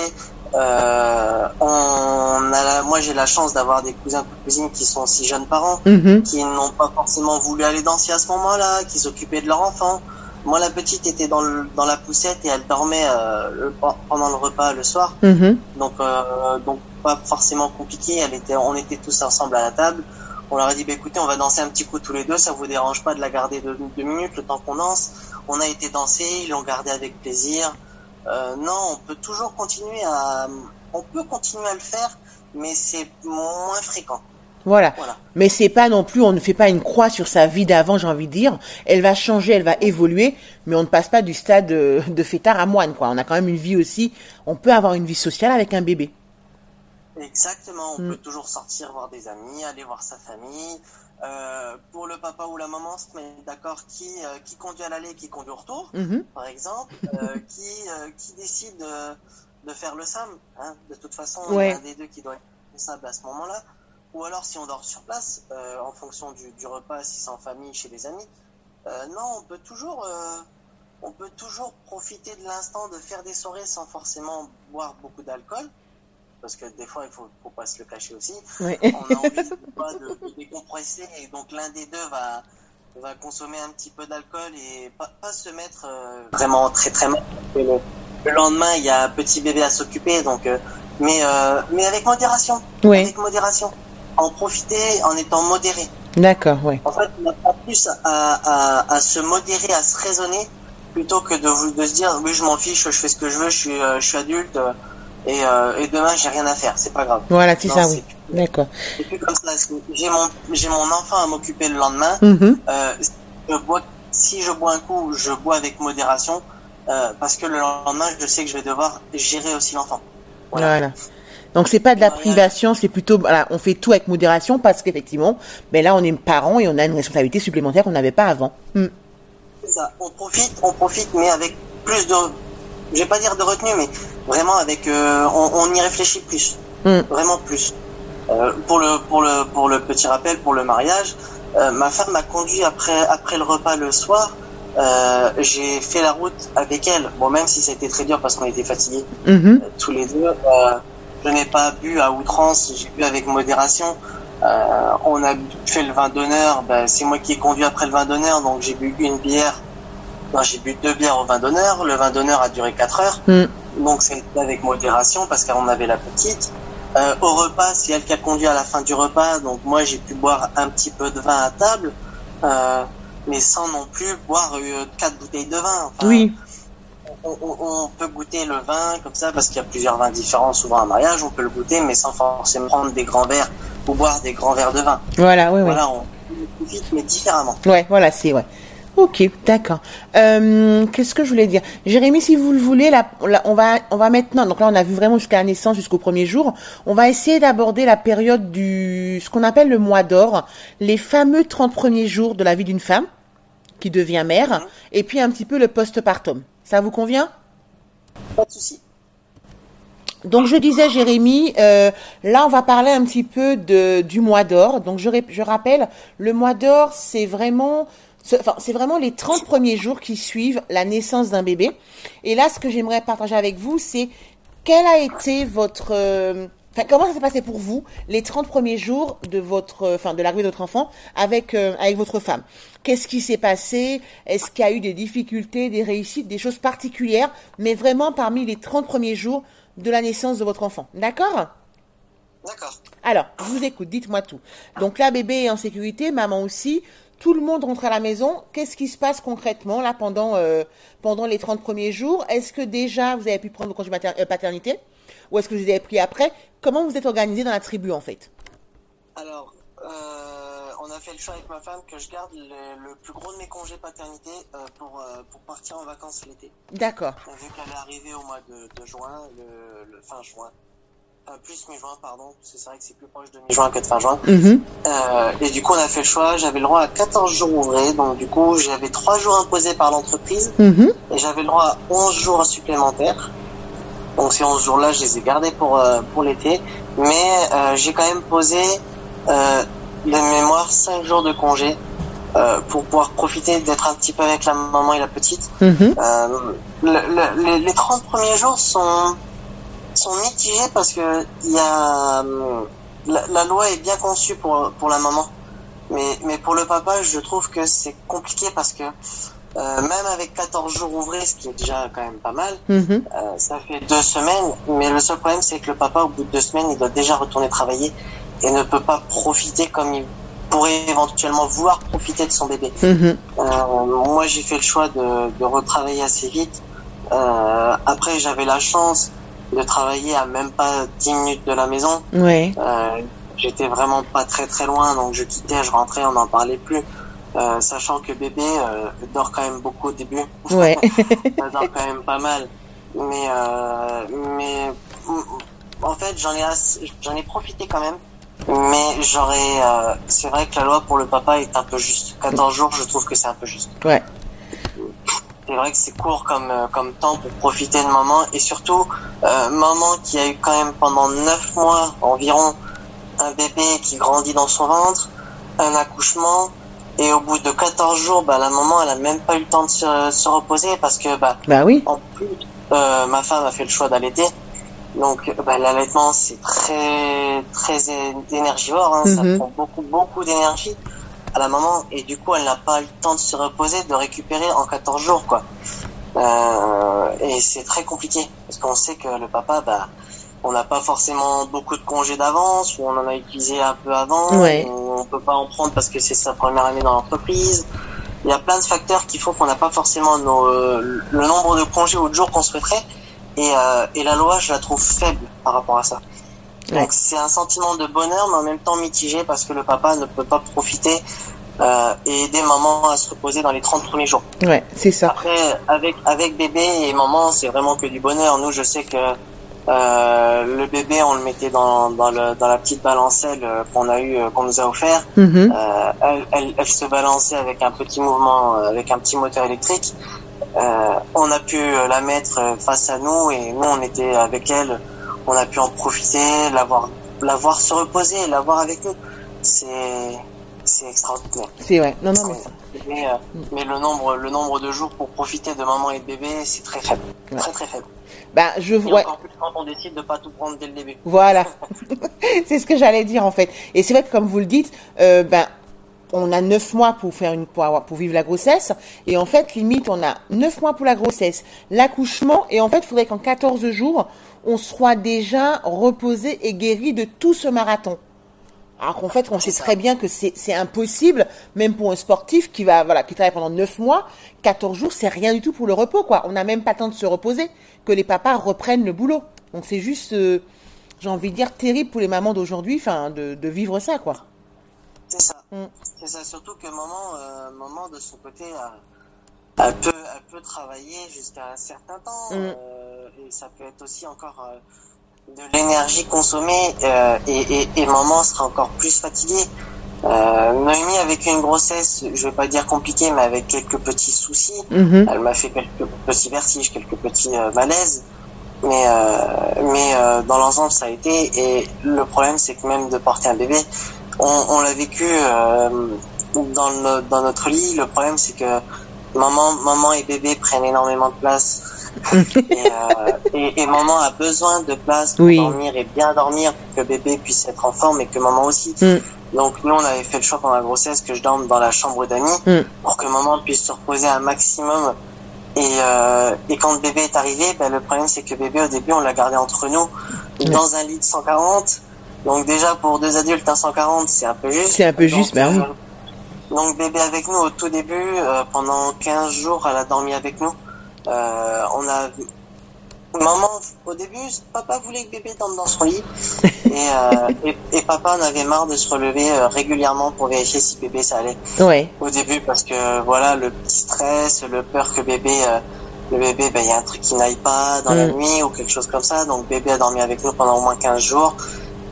Euh, on a la- moi j'ai la chance d'avoir des cousins cousines qui sont aussi jeunes parents, Mhm. qui n'ont pas forcément voulu aller danser à ce moment-là, qui s'occupaient de leur enfant. Moi la petite était dans, le, dans la poussette et elle dormait euh, le- pendant le repas le soir. Mhm. Donc, euh, donc pas forcément compliqué. Elle était, on était tous ensemble à la table. On leur a dit, bah, écoutez, on va danser un petit coup tous les deux. Ça vous dérange pas de la garder deux, deux minutes le temps qu'on danse? On a été danser, ils l'ont gardé avec plaisir. Euh, non, on peut toujours continuer à, on peut continuer à le faire, mais c'est moins fréquent. Voilà. Voilà. Mais c'est pas non plus, on ne fait pas une croix sur sa vie d'avant, j'ai envie de dire. Elle va changer, elle va évoluer, mais on ne passe pas du stade de, de fêtard à moine, quoi. On a quand même une vie aussi. On peut avoir une vie sociale avec un bébé. Exactement, on Mm. peut toujours sortir voir des amis, aller voir sa famille. Euh, pour le papa ou la maman, se mettre d'accord qui, euh, qui conduit à l'aller, qui conduit au retour. Mhm. par exemple, euh, (laughs) qui, qui décide de faire le SAM. Hein. De toute façon, il Ouais. y a un des deux qui doit être responsable à ce moment-là. Ou alors, si on dort sur place, en fonction du, du repas, si c'est en famille, chez des amis. Non, on peut toujours, on peut toujours profiter de l'instant de faire des soirées sans forcément boire beaucoup d'alcool. Parce que des fois, il faut, faut pas se le cacher aussi. On a envie de, de, décompresser et donc l'un des deux va, va consommer un petit peu d'alcool et pas, pas se mettre euh, vraiment très très mal. Le, le lendemain, il y a un petit bébé à s'occuper, donc euh, mais euh, mais avec modération. Oui. Avec modération. En profiter en étant modéré. D'accord, ouais. En fait, on apprend plus à, à, à se modérer, à se raisonner, plutôt que de, de se dire oui je m'en fiche, je fais ce que je veux, je suis, je suis adulte et, euh, et demain j'ai rien à faire, c'est pas grave. Voilà, c'est ça, oui. D'accord. C'est plus comme ça. J'ai mon j'ai mon enfant à m'occuper le lendemain. Mhm. Euh, je bois, si je bois un coup, je bois avec modération euh, parce que le lendemain je sais que je vais devoir gérer aussi l'enfant. Voilà. Donc c'est pas de la privation, c'est plutôt voilà, on fait tout avec modération parce qu'effectivement, ben là on est parents et on a une responsabilité supplémentaire qu'on n'avait pas avant. C'est ça. On profite, on profite, mais avec plus de, je vais pas dire de retenue, mais vraiment avec, euh, on, on y réfléchit plus, Mm. vraiment plus. Euh, pour le pour le pour le petit rappel, pour le mariage, euh, ma femme m'a conduit après après le repas le soir. Euh, j'ai fait la route avec elle. Bon, même si ça a été très dur parce qu'on était fatigués Mhm. euh, tous les deux. Euh, je n'ai pas bu à outrance, j'ai bu avec modération. Euh, on a fait le vin d'honneur, ben, c'est moi qui ai conduit après le vin d'honneur, donc j'ai bu une bière. Non, j'ai bu deux bières au vin d'honneur. Le vin d'honneur a duré quatre heures, Mm. donc c'est avec modération parce qu'on avait la petite. Euh, au repas, c'est elle qui a conduit à la fin du repas, donc moi j'ai pu boire un petit peu de vin à table, euh, mais sans non plus boire euh, quatre bouteilles de vin. Enfin, Oui, on, on- on peut goûter le vin comme ça parce qu'il y a plusieurs vins différents souvent à un mariage, on peut le goûter mais sans forcément prendre des grands verres ou boire des grands verres de vin. voilà, oui, oui. Voilà, on profite mais différemment. Ouais, voilà, c'est ouais. Ok, d'accord. Euh, Qu'est-ce que je voulais dire? Jérémy, si vous le voulez, là, là, on va, on va maintenant. Donc là, on a vu vraiment jusqu'à la naissance, jusqu'au premier jour. On va essayer d'aborder la période du, ce qu'on appelle le mois d'or, les fameux 30 premiers jours de la vie d'une femme qui devient mère, et puis un petit peu le postpartum. Ça vous convient? Pas de souci. Donc je disais Jérémy, euh, là on va parler un petit peu de du mois d'or. Donc je, je rappelle, le mois d'or c'est vraiment enfin, c'est vraiment les 30 premiers jours qui suivent la naissance d'un bébé. Et là ce que j'aimerais partager avec vous c'est quel a été votre euh, Enfin, comment ça s'est passé pour vous les 30 premiers jours de votre, euh, enfin, de l'arrivée de votre enfant avec euh, avec votre femme? Qu'est-ce qui s'est passé? Est-ce qu'il y a eu des difficultés, des réussites, des choses particulières Mais vraiment parmi les 30 premiers jours de la naissance de votre enfant? D'accord? D'accord. Alors, je vous écoute, dites-moi tout. Donc là, bébé est en sécurité, maman aussi. Tout le monde rentre à la maison. Qu'est-ce qui se passe concrètement là pendant euh, pendant les 30 premiers jours? Est-ce que déjà vous avez pu prendre vos congés mater- euh, paternité? Ou est-ce que vous les avez pris après? Comment vous êtes organisé dans la tribu en fait? Alors, euh, on a fait le choix avec ma femme que je garde le, le plus gros de mes congés paternité euh, pour, pour partir en vacances l'été. D'accord. Vu qu'elle est arrivée au mois de, de juin, le, le fin juin. Enfin, plus mi-juin, pardon, parce que c'est vrai que c'est plus proche de mi-juin que de fin juin. Mhm. Euh, et du coup, on a fait le choix. J'avais le droit à 14 jours ouvrés. Donc, du coup, j'avais 3 jours imposés par l'entreprise. Mhm. Et j'avais le droit à 11 jours supplémentaires. Donc, ces 11 jours-là, je les ai gardés pour, euh, pour l'été. Mais euh, j'ai quand même posé, euh, de mémoire, 5 jours de congé euh, pour pouvoir profiter d'être un petit peu avec la maman et la petite. Mhm. Euh, le- le- les, les 30 premiers jours sont, sont mitigés parce que il y a, euh, la, la loi est bien conçue pour, pour la maman. Mais, mais pour le papa, je trouve que c'est compliqué parce que euh, même avec 14 jours ouvrés, ce qui est déjà quand même pas mal, Mhm. euh, ça fait deux semaines. Mais le seul problème, c'est que le papa, au bout de deux semaines, il doit déjà retourner travailler et ne peut pas profiter comme il pourrait éventuellement vouloir profiter de son bébé. Mhm. Euh, moi, j'ai fait le choix de, de retravailler assez vite. Après, j'avais la chance de travailler à même pas 10 minutes de la maison. Ouais. Euh, J'étais vraiment pas très très loin, donc je quittais, je rentrais, on n'en parlait plus. Euh, sachant que bébé euh, dort quand même beaucoup au début. Ouais. (laughs) (laughs) Ça dort quand même pas mal. Mais euh, mais en fait, j'en ai j'en ai profité quand même. Mais j'aurais, euh, c'est vrai que la loi pour le papa est un peu juste. 14 jours, je trouve que c'est un peu juste. Ouais. C'est vrai que c'est court comme euh, comme temps pour profiter de maman et surtout euh, maman qui a eu quand même pendant 9 mois environ un bébé qui grandit dans son ventre, un accouchement Et au bout de 14 jours, bah, la maman, elle a même pas eu le temps de se, se reposer parce que, bah, Bah oui. en plus, euh, ma femme a fait le choix d'allaiter. Donc, bah, l'allaitement, c'est très, très énergivore. Hein. Ça prend beaucoup, beaucoup d'énergie à la maman. Et du coup, elle n'a pas eu le temps de se reposer, de récupérer en 14 jours, quoi. Euh, et c'est très compliqué. Parce qu'on sait que le papa, bah, on n'a pas forcément beaucoup de congés d'avance, ou on en a utilisé un peu avant, Ouais. ou on peut pas en prendre parce que c'est sa première année dans l'entreprise. Il y a plein de facteurs qui font qu'on n'a pas forcément nos, le nombre de congés ou de jours qu'on souhaiterait. Et, euh, et la loi, je la trouve faible par rapport à ça. Donc c'est un sentiment de bonheur, mais en même temps mitigé parce que le papa ne peut pas profiter euh, et aider maman à se reposer dans les 30 premiers jours. Ouais, c'est ça. Après, avec avec bébé et maman, c'est vraiment que du bonheur. Nous, je sais que euh, le bébé, on le mettait dans dans, le, dans la petite balancelle euh, qu'on a eu, euh, qu'on nous a offert. Mhm. Euh, elle, elle, elle se balançait avec un petit mouvement, euh, avec un petit moteur électrique. Euh, on a pu la mettre face à nous et nous, on était avec elle. On a pu en profiter, la voir, la voir se reposer, la voir avec nous. C'est c'est extraordinaire. C'est vrai. Non, non, mais Mais, euh, mais le nombre, le nombre de jours pour profiter de maman et de bébé, c'est très faible. Ouais. Très très faible. bah je Et ouais. encore plus quand on décide de pas tout prendre dès le début. Voilà. (laughs) c'est ce que j'allais dire en fait. Et c'est vrai que comme vous le dites, euh, ben on a neuf mois pour faire une pour, pour vivre la grossesse et en fait limite on a neuf mois pour la grossesse, l'accouchement et en fait il faudrait qu'en 14 jours on soit déjà reposé et guéri de tout ce marathon. Alors qu'en fait, on sait très bien que c'est impossible, même pour un sportif qui va voilà qui travaille pendant 9 mois, 14 jours, c'est rien du tout pour le repos quoi. On n'a même pas le temps de se reposer que les papas reprennent le boulot. Donc c'est juste, euh, j'ai envie de dire terrible pour les mamans d'aujourd'hui, enfin de, de vivre ça quoi. C'est ça. Mm. C'est ça. Surtout que maman, euh, maman de son côté, a- elle peut, elle peut travailler jusqu'à un certain temps. Mm. euh, et ça peut être aussi encore euh, de l'énergie consommée. et, et, et maman sera encore plus fatiguée. Noémie avec une grossesse, je vais pas dire compliquée, mais avec quelques petits soucis. Mhm. Elle m'a fait quelques petits vertiges, quelques petits malaises. Mais, euh, mais euh, dans l'ensemble, ça a été. Et le problème, c'est que même de porter un bébé, on, on l'a vécu euh, dans, le- dans notre lit. Le problème, c'est que maman, maman et bébé prennent énormément de place. (laughs) et, euh, et, et maman a besoin de place pour Oui. dormir et bien dormir pour que bébé puisse être en forme et que maman aussi. Mm. Donc nous, on avait fait le choix pendant la grossesse que je dorme dans la chambre d'amis Mm. pour que maman puisse se reposer un maximum. Et, euh, et quand bébé est arrivé, ben, le problème c'est que bébé au début on l'a gardé entre nous dans un lit de 140. Donc déjà pour deux adultes un 140 c'est un peu juste. C'est un peu juste, Donc, ben oui. euh, Donc bébé avec nous au tout début, euh, pendant 15 jours elle a dormi avec nous. Euh, on a Maman, au début, papa voulait que bébé dorme dans son lit. (laughs) Et, euh, et, et papa en avait marre de se relever euh, régulièrement pour vérifier si bébé ça allait Ouais. au début parce que voilà le petit stress, le peur que bébé euh, le bébé ben il y a un truc qui n'aille pas dans la Mm. nuit ou quelque chose comme ça donc bébé a dormi avec nous pendant au moins 15 jours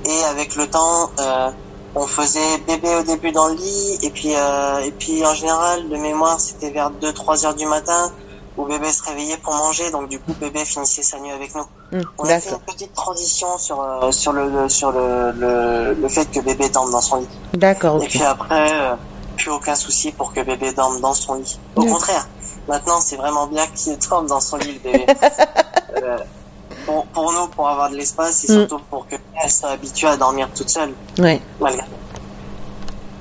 et avec le temps euh, on faisait bébé au début dans le lit et puis euh, et puis en général de mémoire c'était vers 2 3 heures du matin où bébé se réveillait pour manger donc du coup bébé finissait sa nuit avec nous. Mm, On a fait une petite transition sur euh, sur le, sur le, le le fait que bébé dorme dans son lit. D'accord. Et puis après, euh, plus aucun souci pour que bébé dorme dans son lit. Au Mm. contraire, maintenant c'est vraiment bien qu'il dorme dans son lit, le bébé. (laughs) Pour, pour nous, pour avoir de l'espace et Mm. surtout pour qu'elle soit habituée à dormir toute seule, Ouais. malgré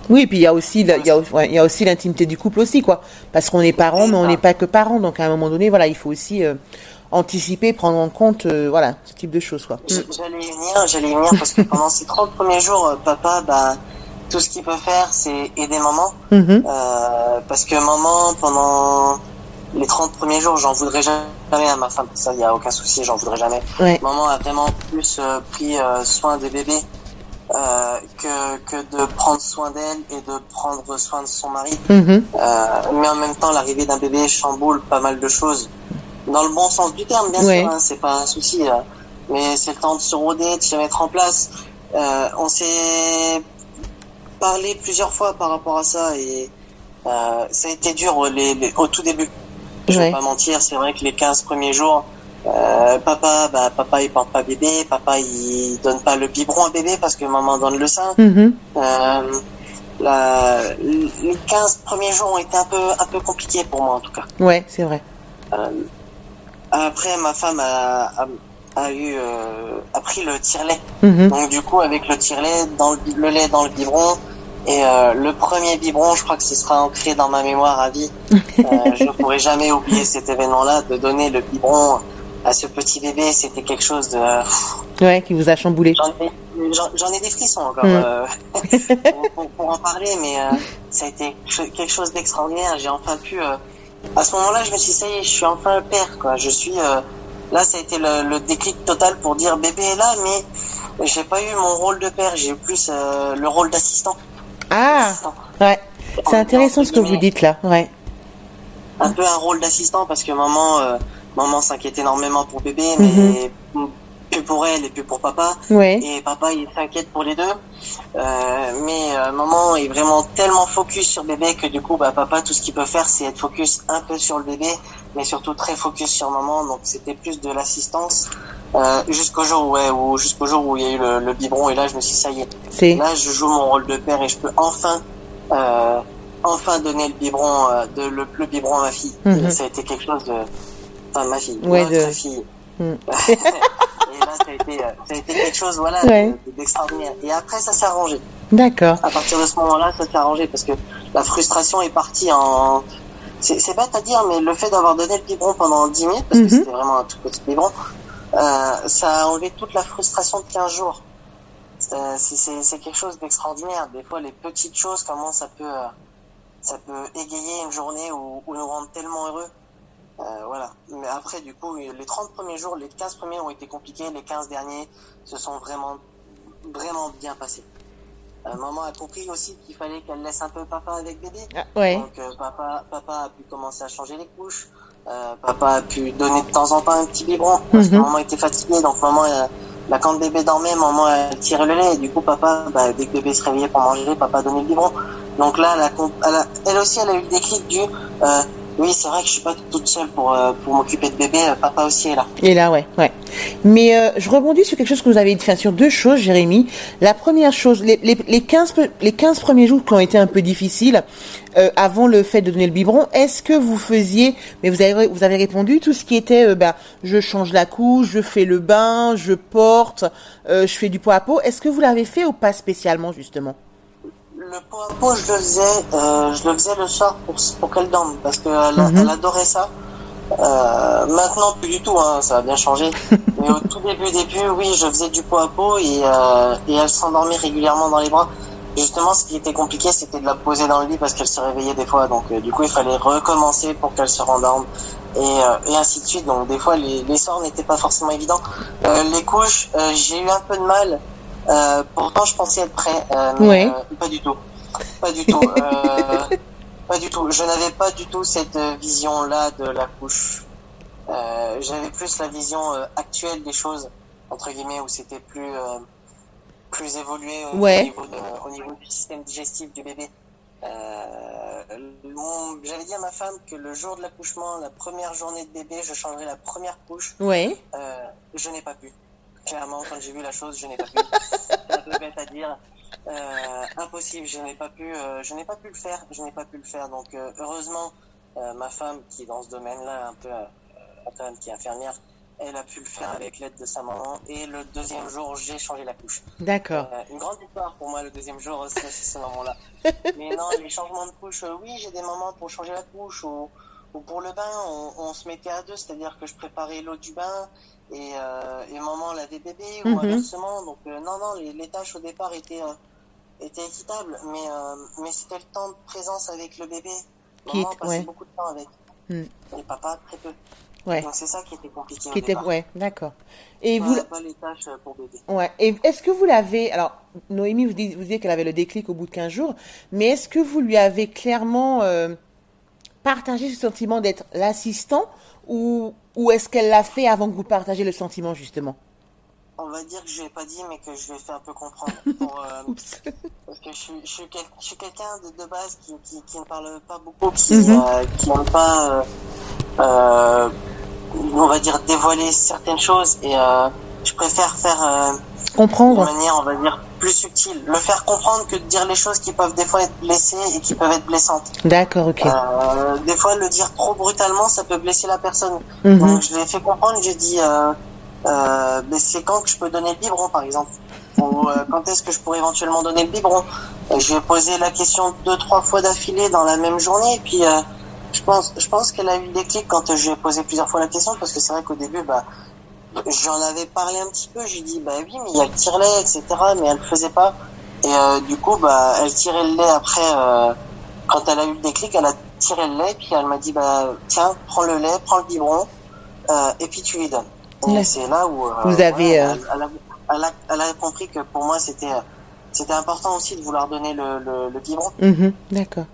Oui, et puis il y a aussi, il y a, ouais, il y a aussi l'intimité du couple aussi, quoi. Parce qu'on est parents, mais on n'est pas que parents. Donc à un moment donné, voilà, il faut aussi euh, anticiper, prendre en compte, euh, voilà, ce type de choses, quoi. J'allais y venir, j'allais y venir parce que pendant ces 30 premiers jours, euh, papa, bah, tout ce qu'il peut faire, c'est aider maman. Euh, parce que maman, pendant les 30 premiers jours, j'en voudrais jamais à ma femme. Ça, il n'y a aucun souci, j'en voudrais jamais. Ouais. Maman a vraiment plus euh, pris euh, soin de bébé euh, que, que de prendre soin d'elle et de prendre soin de son mari. Mhm. Euh, mais en même temps, l'arrivée d'un bébé chamboule pas mal de choses. Dans le bon sens du terme, bien Ouais. sûr, hein, c'est pas un souci. mais c'est le temps de se rôder, de se mettre en place. Euh, on s'est parlé plusieurs fois par rapport à ça et euh, ça a été dur les, les- au tout début. Je vais pas mentir, c'est vrai que les 15 premiers jours, euh, papa, bah, papa il porte pas bébé, papa il donne pas le biberon à bébé parce que maman donne le sein. Mhm. Euh, la, les 15 premiers jours ont été un peu, un peu compliqués pour moi en tout cas. Ouais, c'est vrai. Euh, après, ma femme a, a, a eu euh, a pris le tire-lait. Mhm. Donc du coup, avec le tire-lait, dans le, le lait dans le biberon, et euh, le premier biberon, je crois que ce sera ancré dans ma mémoire à vie. Euh, (laughs) je ne pourrai jamais oublier cet événement-là, de donner le biberon à ce petit bébé. C'était quelque chose de... Ouais, qui vous a chamboulé. J'en ai, ai des frissons encore Mm. euh, (laughs) pour, pour- pour en parler, mais euh, ça a été quelque chose d'extraordinaire. J'ai enfin pu... euh, à ce moment-là, je me suis dit, ça y est, je suis enfin le père. Quoi. Je suis... euh, là, ça a été le, le déclic total pour dire, bébé est là, mais j'ai pas eu mon rôle de père. J'ai eu plus euh, le rôle d'assistant. Ah, ouais. C'est intéressant ce que vous dites là. Ouais. un peu un rôle d'assistant parce que maman euh, maman s'inquiète énormément pour bébé Mhm. mais plus pour elle et plus pour papa Ouais. et papa il s'inquiète pour les deux Euh, mais euh, maman est vraiment tellement focus sur bébé que du coup bah papa tout ce qu'il peut faire c'est être focus un peu sur le bébé mais surtout très focus sur maman donc c'était plus de l'assistance euh, jusqu'au jour ouais où jusqu'au jour où il y a eu le, le biberon et là je me suis dit ça y est C'est. Là, je joue mon rôle de père et je peux enfin, euh, enfin donner le biberon, euh, de, le, le biberon à ma fille. Mhm. Et ça a été quelque chose de, enfin ma fille, Ouais, notre de- fille. Mhm. et là, ça a été, euh, ça a été quelque chose, voilà, Ouais. d'extraordinaire. Et après, ça s'est arrangé. D'accord. À partir de ce moment-là, ça s'est arrangé parce que la frustration est partie en. C'est c'est bête à dire, mais le fait d'avoir donné le biberon pendant 10 minutes, parce que c'était vraiment un tout petit biberon, euh, ça a enlevé toute la frustration de 15 jours. C'est c'est- c'est- c'est quelque chose d'extraordinaire. Des fois, les petites choses, comment ça peut, euh, ça peut égayer une journée ou, ou nous rendre tellement heureux. Euh, voilà. Mais après, du coup, les 30 premiers jours, les 15 premiers ont été compliqués, les 15 derniers se sont vraiment, vraiment bien passés. Euh, maman a compris aussi qu'il fallait qu'elle laisse un peu papa avec bébé. Ah, ouais. Donc euh, papa, papa a pu commencer à changer les couches. Euh, papa a pu donner de temps en temps un petit biberon parce que Mhm. maman était fatiguée. Donc maman, euh, bah, quand le bébé dormait, maman elle tirait le lait. Et du coup papa, bah, dès que bébé se réveillait pour manger, papa donnait le biberon. Donc là, elle, a elle, a- elle aussi, elle a eu le déclic du euh, oui, c'est vrai que je suis pas toute seule pour euh, pour m'occuper de bébé. euh, Papa aussi est là. Et là, ouais, ouais. Mais euh, je rebondis sur quelque chose que vous avez dit, enfin, sur deux choses, Jérémy. La première chose, les, les, les, 15, pe- les 15 premiers jours qui ont été un peu difficiles, euh, avant le fait de donner le biberon, est-ce que vous faisiez, mais vous avez, vous avez répondu, tout ce qui était, euh, ben, je change la couche, je fais le bain, je porte, euh, je fais du pot à pot, est-ce que vous l'avez fait ou pas spécialement, justement? Le pot à pot, je le faisais, euh, je le faisais le soir pour, pour qu'elle dorme, parce qu'elle Mhm. elle adorait ça. Euh, maintenant, plus du tout, hein, ça a bien changé. (laughs) Mais au tout début, début, oui, je faisais du pot à pot et, euh, et elle s'endormait régulièrement dans les bras. Justement, ce qui était compliqué, c'était de la poser dans le lit parce qu'elle se réveillait des fois. Donc, du coup, il fallait recommencer pour qu'elle se rendorme et, et ainsi de suite. Donc, des fois, les, les sorts n'étaient pas forcément évidents. Les couches, j'ai eu un peu de mal. Euh, pourtant, je pensais être prêt, euh, mais Ouais. euh, pas du tout. Pas du tout. Euh, (laughs) pas du tout. Je n'avais pas du tout cette vision-là de la couche. Euh, J'avais plus la vision actuelle des choses, entre guillemets, où c'était plus euh, plus évolué au, Ouais. niveau de- au niveau du système digestif du bébé. Euh, J'avais dit à ma femme que le jour de l'accouchement, la première journée de bébé, je changerais la première couche. Ouais. Euh, je n'ai pas pu. Clairement, quand j'ai vu la chose, je n'ai pas pu. C'est un peu bête à dire. Euh, impossible, je n'ai pas pu. euh, je n'ai pas pu le faire. Je n'ai pas pu le faire. Donc, euh, heureusement, ma femme, qui est dans ce domaine-là, un peu, qui est infirmière, elle a pu le faire avec l'aide de sa maman. Et le deuxième jour, j'ai changé la couche. D'accord. Une grande victoire pour moi le deuxième jour, c'est ce moment-là. (laughs) Mais non, les changements de couche, oui, j'ai des moments pour changer la couche ou, ou pour le bain, on, on se mettait à deux, c'est-à-dire que je préparais l'eau du bain et, euh, et maman lavait bébé ou Mhm. inversement. Donc euh, non, non, les, les tâches au départ étaient, euh, étaient équitables, mais, euh, mais c'était le temps de présence avec le bébé. Qui Maman passait ouais. beaucoup de temps avec. Mm. Et papa très peu. Ouais. Donc c'est ça qui était compliqué au Qui était, départ. ouais, d'accord. Et vous, pas les tâches pour bébé. Ouais. Et est-ce que vous l'avez, alors Noémie vous, dit, vous disiez qu'elle avait le déclic au bout de 15 jours, mais est-ce que vous lui avez clairement euh, partagé ce sentiment d'être l'assistant ou, ou est-ce qu'elle l'a fait avant que vous partagiez le sentiment justement? On va dire que je l'ai pas dit, mais que je l'ai fait un peu comprendre. (laughs) Pour, euh, Oups. Parce que je suis, je je suis quelqu'un de, de base qui, qui, qui ne parle pas beaucoup, qui Mhm. euh, n'aime pas, euh, on va dire, dévoiler certaines choses. Et je préfère faire, euh, Comprendre. De manière, on va dire, plus subtile. Le faire comprendre que de dire les choses qui peuvent des fois être blessées et qui peuvent être blessantes. D'accord, ok. Euh, des fois, le dire trop brutalement, ça peut blesser la personne. Mhm. Donc, je l'ai fait comprendre, j'ai dit, euh, euh, mais c'est quand que je peux donner le biberon, par exemple? Ou euh, quand est-ce que je pourrais éventuellement donner le biberon? Et Je lui ai posé la question deux, trois fois d'affilée dans la même journée, et puis... Euh, je pense, je pense qu'elle a eu des clics quand je lui ai posé plusieurs fois la question, parce que c'est vrai qu'au début, bah, j'en avais parlé un petit peu, j'ai dit, bah oui, mais il y a le tire-lait, etc., mais elle le faisait pas. Et euh, du coup, bah, elle tirait le lait après, euh, quand elle a eu le déclic, elle a tiré le lait, puis elle m'a dit, bah, tiens, prends le lait, prends le biberon, euh, et puis tu lui donnes. Et c'est là où, euh, Vous avez, ouais, euh, elle, elle a, elle, a, elle a compris que pour moi, c'était, euh, c'était important aussi de vouloir donner le, le, le biberon. Mhm, D'accord.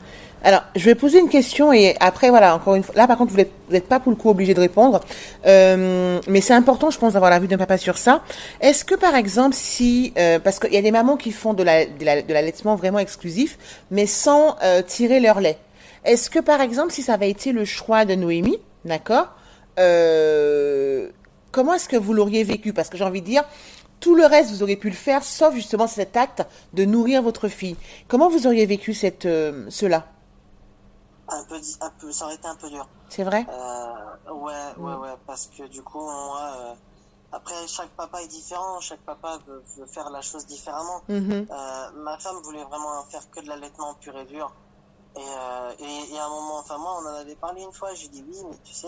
Alors, je vais poser une question et après, voilà, encore une fois, là par contre, vous n'êtes pas pour le coup obligé de répondre, Euh, mais c'est important, je pense, d'avoir la vue d'un papa sur ça. Est-ce que par exemple, si, euh, parce qu'il y a des mamans qui font de la de la- de l'allaitement vraiment exclusif, mais sans euh, tirer leur lait. Est-ce que par exemple, si ça avait été le choix de Noémie, d'accord, euh, comment est-ce que vous l'auriez vécu? Parce que j'ai envie de dire, tout le reste, vous auriez pu le faire, sauf justement cet acte de nourrir votre fille. Comment vous auriez vécu cette, cela? Un peu, un peu, ça aurait été un peu dur. C'est vrai? Euh, ouais, ouais, ouais, parce que du coup, moi, euh, après, chaque papa est différent, chaque papa veut, veut faire la chose différemment. Mhm. Euh, ma femme voulait vraiment faire que de l'allaitement pur et dur. Et, euh, et, et à un moment, enfin moi, on en avait parlé une fois, j'ai dit oui, mais tu sais,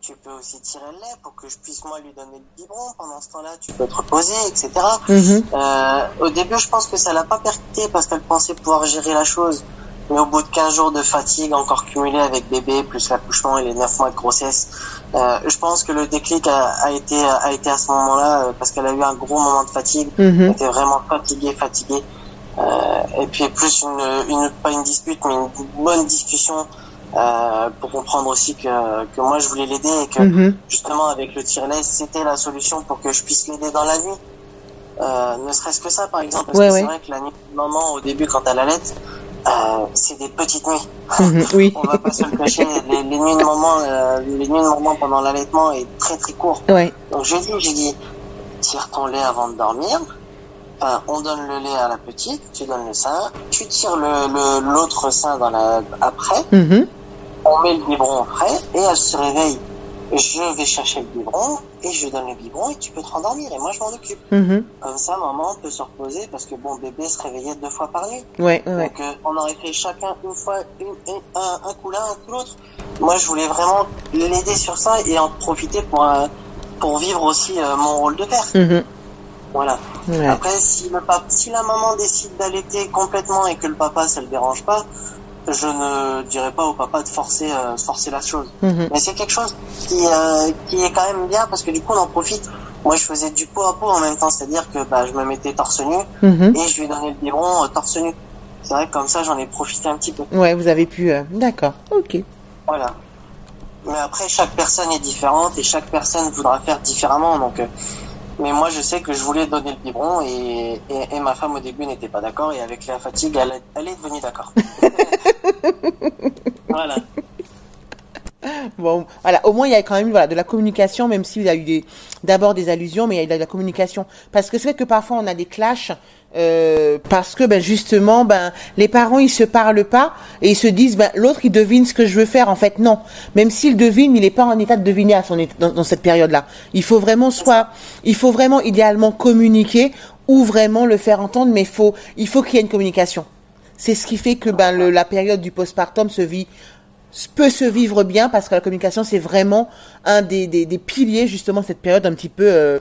tu peux aussi tirer le lait pour que je puisse moi lui donner le biberon. Pendant ce temps-là, tu peux te reposer, etc. Mhm. Euh, au début, je pense que ça l'a pas percuté parce qu'elle pensait pouvoir gérer la chose. Mais au bout de 15 jours de fatigue encore cumulée avec bébé, plus l'accouchement et les 9 mois de grossesse, euh, je pense que le déclic a, a été a été à ce moment-là euh, parce qu'elle a eu un gros moment de fatigue. Mhm. Elle était vraiment fatiguée, fatiguée. Euh, et puis plus une, une pas une dispute, mais une bonne discussion euh, pour comprendre aussi que, que moi je voulais l'aider et que Mhm. justement avec le tire-lait c'était la solution pour que je puisse l'aider dans la nuit. Euh, ne serait-ce que ça par exemple, parce Ouais, que ouais. c'est vrai que la nuit maman au début quand elle allait, euh, c'est des petites nuits. Mhm. Oui. On va pas se le cacher, les, les nuits de maman, euh, les nuits de maman pendant l'allaitement est très très court. Ouais. Donc j'ai dit, j'ai dit, tire ton lait avant de dormir. Enfin, on donne le lait à la petite, tu donnes le sein, tu tires le le- l'autre sein dans la après, Mhm. on met le biberon après et elle se réveille. Je vais chercher le biberon et je donne le biberon et tu peux te rendormir et moi je m'en occupe. Mhm. Comme ça, maman peut se reposer parce que bon, bébé se réveillait deux fois par nuit. Ouais, ouais. Donc euh, on aurait fait chacun une fois une, une- un, un coup l'un, un coup l'autre. Moi je voulais vraiment l'aider sur ça et en profiter pour euh, pour vivre aussi euh, mon rôle de père. Mhm. Voilà. Ouais. Après si le pap- si la maman décide d'allaiter complètement et que le papa ça le dérange pas, je ne dirais pas au papa de forcer euh, forcer la chose. Mhm. Mais c'est quelque chose qui euh, qui est quand même bien parce que du coup on en profite. Moi je faisais du pot à pot en même temps, c'est-à-dire que bah, je me mettais torse nu Mhm. et je lui donnais le biberon euh, torse nu. C'est vrai que comme ça j'en ai profité un petit peu. Ouais, vous avez pu. euh, D'accord. Ok. Voilà. Mais après, chaque personne est différente et chaque personne voudra faire différemment. Donc, mais moi, je sais que je voulais donner le biberon et, et, et ma femme au début n'était pas d'accord et avec la fatigue, elle, est- elle est devenue d'accord. (laughs) voilà. Bon, voilà. Au moins, il y a quand même voilà de la communication, même s'il y a eu des d'abord des allusions, mais il y a eu de la communication. Parce que c'est vrai que parfois on a des clashs. Euh, parce que ben justement ben les parents ils se parlent pas et ils se disent ben l'autre il devine ce que je veux faire. En fait non. Même s'il devine il n'est pas en état de deviner à son dans, dans cette période là il faut vraiment soit il faut vraiment idéalement communiquer ou vraiment le faire entendre mais faut il faut qu'il y ait une communication. C'est ce qui fait que ben le, la période du postpartum se vit peut se vivre bien parce que la communication c'est vraiment un des, des, des piliers justement de cette période un petit peu euh,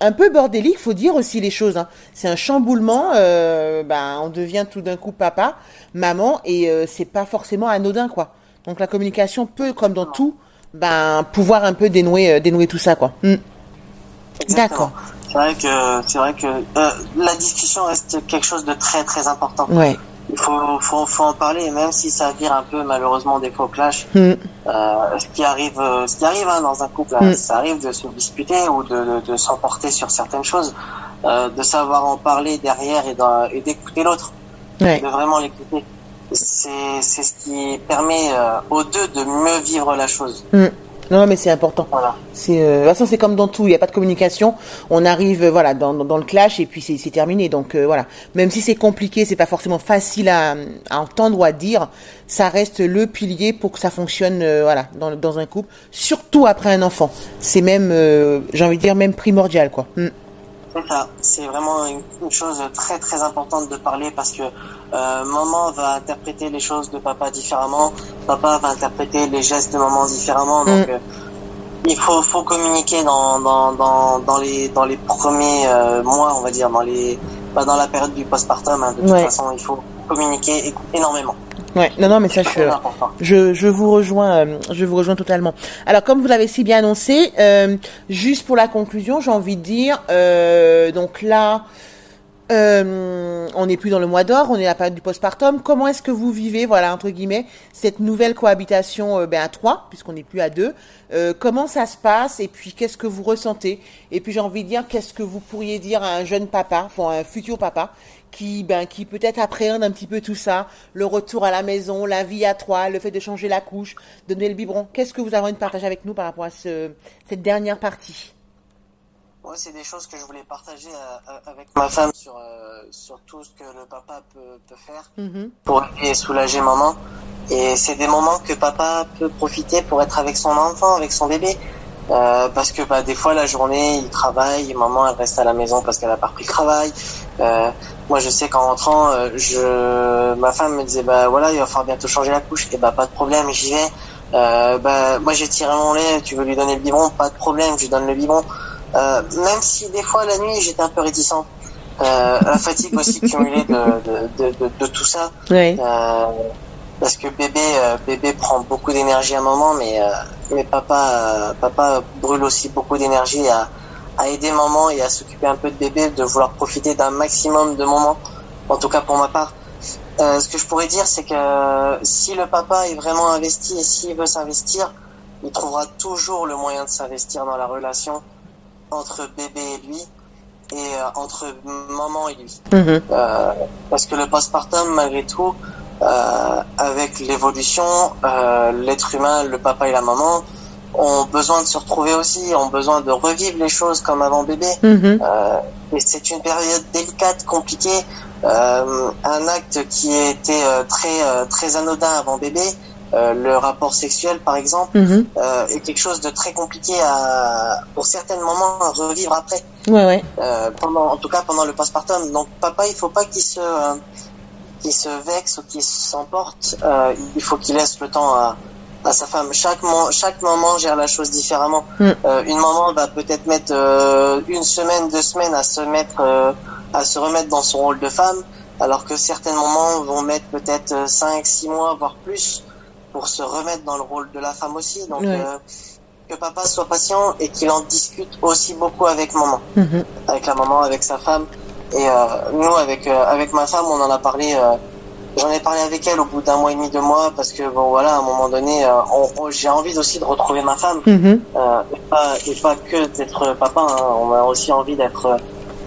un peu bordélique faut dire aussi les choses hein. c'est un chamboulement euh, ben on devient tout d'un coup papa maman et euh, c'est pas forcément anodin quoi donc la communication peut comme dans tout ben pouvoir un peu dénouer euh, dénouer tout ça quoi Mm. Exactement. D'accord. C'est vrai que c'est vrai que euh, la discussion reste quelque chose de très très important. ouais Il faut, faut, faut en parler, même si ça vire un peu malheureusement des fois au clash. Mm. Euh, ce qui arrive, euh, ce qui arrive hein, dans un couple, hein, Mm. ça arrive de se disputer ou de, de, de s'emporter sur certaines choses, euh, de savoir en parler derrière et d'écouter l'autre, ouais de vraiment l'écouter. C'est c'est ce qui permet euh, aux deux de mieux vivre la chose. Mm. Non, mais c'est important. Voilà. C'est euh, de toute façon c'est comme dans tout, il n'y a pas de communication. On arrive euh, voilà dans, dans le clash et puis c'est c'est terminé. Donc euh, voilà, même si c'est compliqué, c'est pas forcément facile à, à entendre ou à dire, ça reste le pilier pour que ça fonctionne euh, voilà dans, dans un couple, surtout après un enfant. C'est même euh, j'ai envie de dire même primordial quoi. Mm. C'est ça. C'est vraiment une, une chose très très importante de parler parce que euh, maman va interpréter les choses de papa différemment, papa va interpréter les gestes de maman différemment. Donc Mm. euh, il faut faut communiquer dans dans dans dans les dans les premiers euh, mois, on va dire, dans les pas dans la période du postpartum. Hein, de toute Ouais. façon, il faut communiquer énormément. Ouais, non non mais ça je. Je, je vous rejoins, euh, je vous rejoins totalement. Alors, comme vous l'avez si bien annoncé, euh, juste pour la conclusion, j'ai envie de dire, euh, donc là, euh, on n'est plus dans le mois d'or, on est à la période du postpartum. Comment est-ce que vous vivez, voilà entre guillemets, cette nouvelle cohabitation euh, ben, à trois, puisqu'on n'est plus à deux Euh, Comment ça se passe et puis qu'est-ce que vous ressentez? Et puis j'ai envie de dire, qu'est-ce que vous pourriez dire à un jeune papa, enfin un futur papa, qui ben qui peut-être appréhende un petit peu tout ça, le retour à la maison, la vie à trois, le fait de changer la couche, de donner le biberon. Qu'est-ce que vous avez envie de partager avec nous par rapport à ce, cette dernière partie? Ouais, c'est des choses que je voulais partager euh, euh, avec ma femme sur euh, sur tout ce que le papa peut peut faire. Mhm. pour aider et soulager maman. Et c'est des moments que papa peut profiter pour être avec son enfant, avec son bébé. Euh, parce que bah, des fois la journée il travaille, maman elle reste à la maison parce qu'elle a pas repris le travail. Euh, moi je sais qu'en rentrant, euh, je ma femme me disait bah voilà il va falloir bientôt changer la couche. Et bah pas de problème j'y vais. Euh, bah moi j'ai tiré mon lait, tu veux lui donner le biberon, pas de problème, je lui donne le biberon. Euh, même si des fois la nuit j'étais un peu réticent. Euh, la fatigue aussi cumulée de, de, de, de, de tout ça. Oui. Euh, parce que bébé euh, bébé prend beaucoup d'énergie à un moment mais euh, mais papa euh, papa brûle aussi beaucoup d'énergie à à aider maman et à s'occuper un peu de bébé de vouloir profiter d'un maximum de moments en tout cas pour ma part. Euh, ce que je pourrais dire c'est que si le papa est vraiment investi et s'il veut s'investir il trouvera toujours le moyen de s'investir dans la relation entre bébé et lui et euh, entre maman et lui. Euh, parce que le postpartum, malgré tout, euh, avec l'évolution, euh, l'être humain, le papa et la maman, ont besoin de se retrouver aussi, ont besoin de revivre les choses comme avant bébé. Mhm. Euh, et c'est une période délicate, compliquée. Euh, un acte qui était euh, très euh, très anodin avant bébé, euh, le rapport sexuel par exemple, Mhm. euh, est quelque chose de très compliqué à, pour certains moments à revivre après Ouais, ouais. euh, pendant, en tout cas pendant le postpartum. Donc papa, il faut pas qu'il se, qu'il se vexe ou qu'il s'emporte. Euh, il faut qu'il laisse le temps à, à sa femme. Chaque, mo- chaque maman gère la chose différemment. Mm. Euh, une maman va peut-être mettre euh, une semaine, deux semaines à se mettre, euh, à se remettre dans son rôle de femme, alors que certaines mamans vont mettre peut-être euh, cinq, six mois, voire plus, pour se remettre dans le rôle de la femme aussi. Donc Ouais. euh, que papa soit patient et qu'il en discute aussi beaucoup avec maman Mhm. avec la maman, avec sa femme. Et euh, nous, avec euh, avec ma femme, on en a parlé. euh, J'en ai parlé avec elle au bout d'un mois et demi, deux mois, parce que bon voilà, à un moment donné, euh, on- on- j'ai envie aussi de retrouver ma femme, euh, et, pas, et pas que d'être papa. hein. On a aussi envie d'être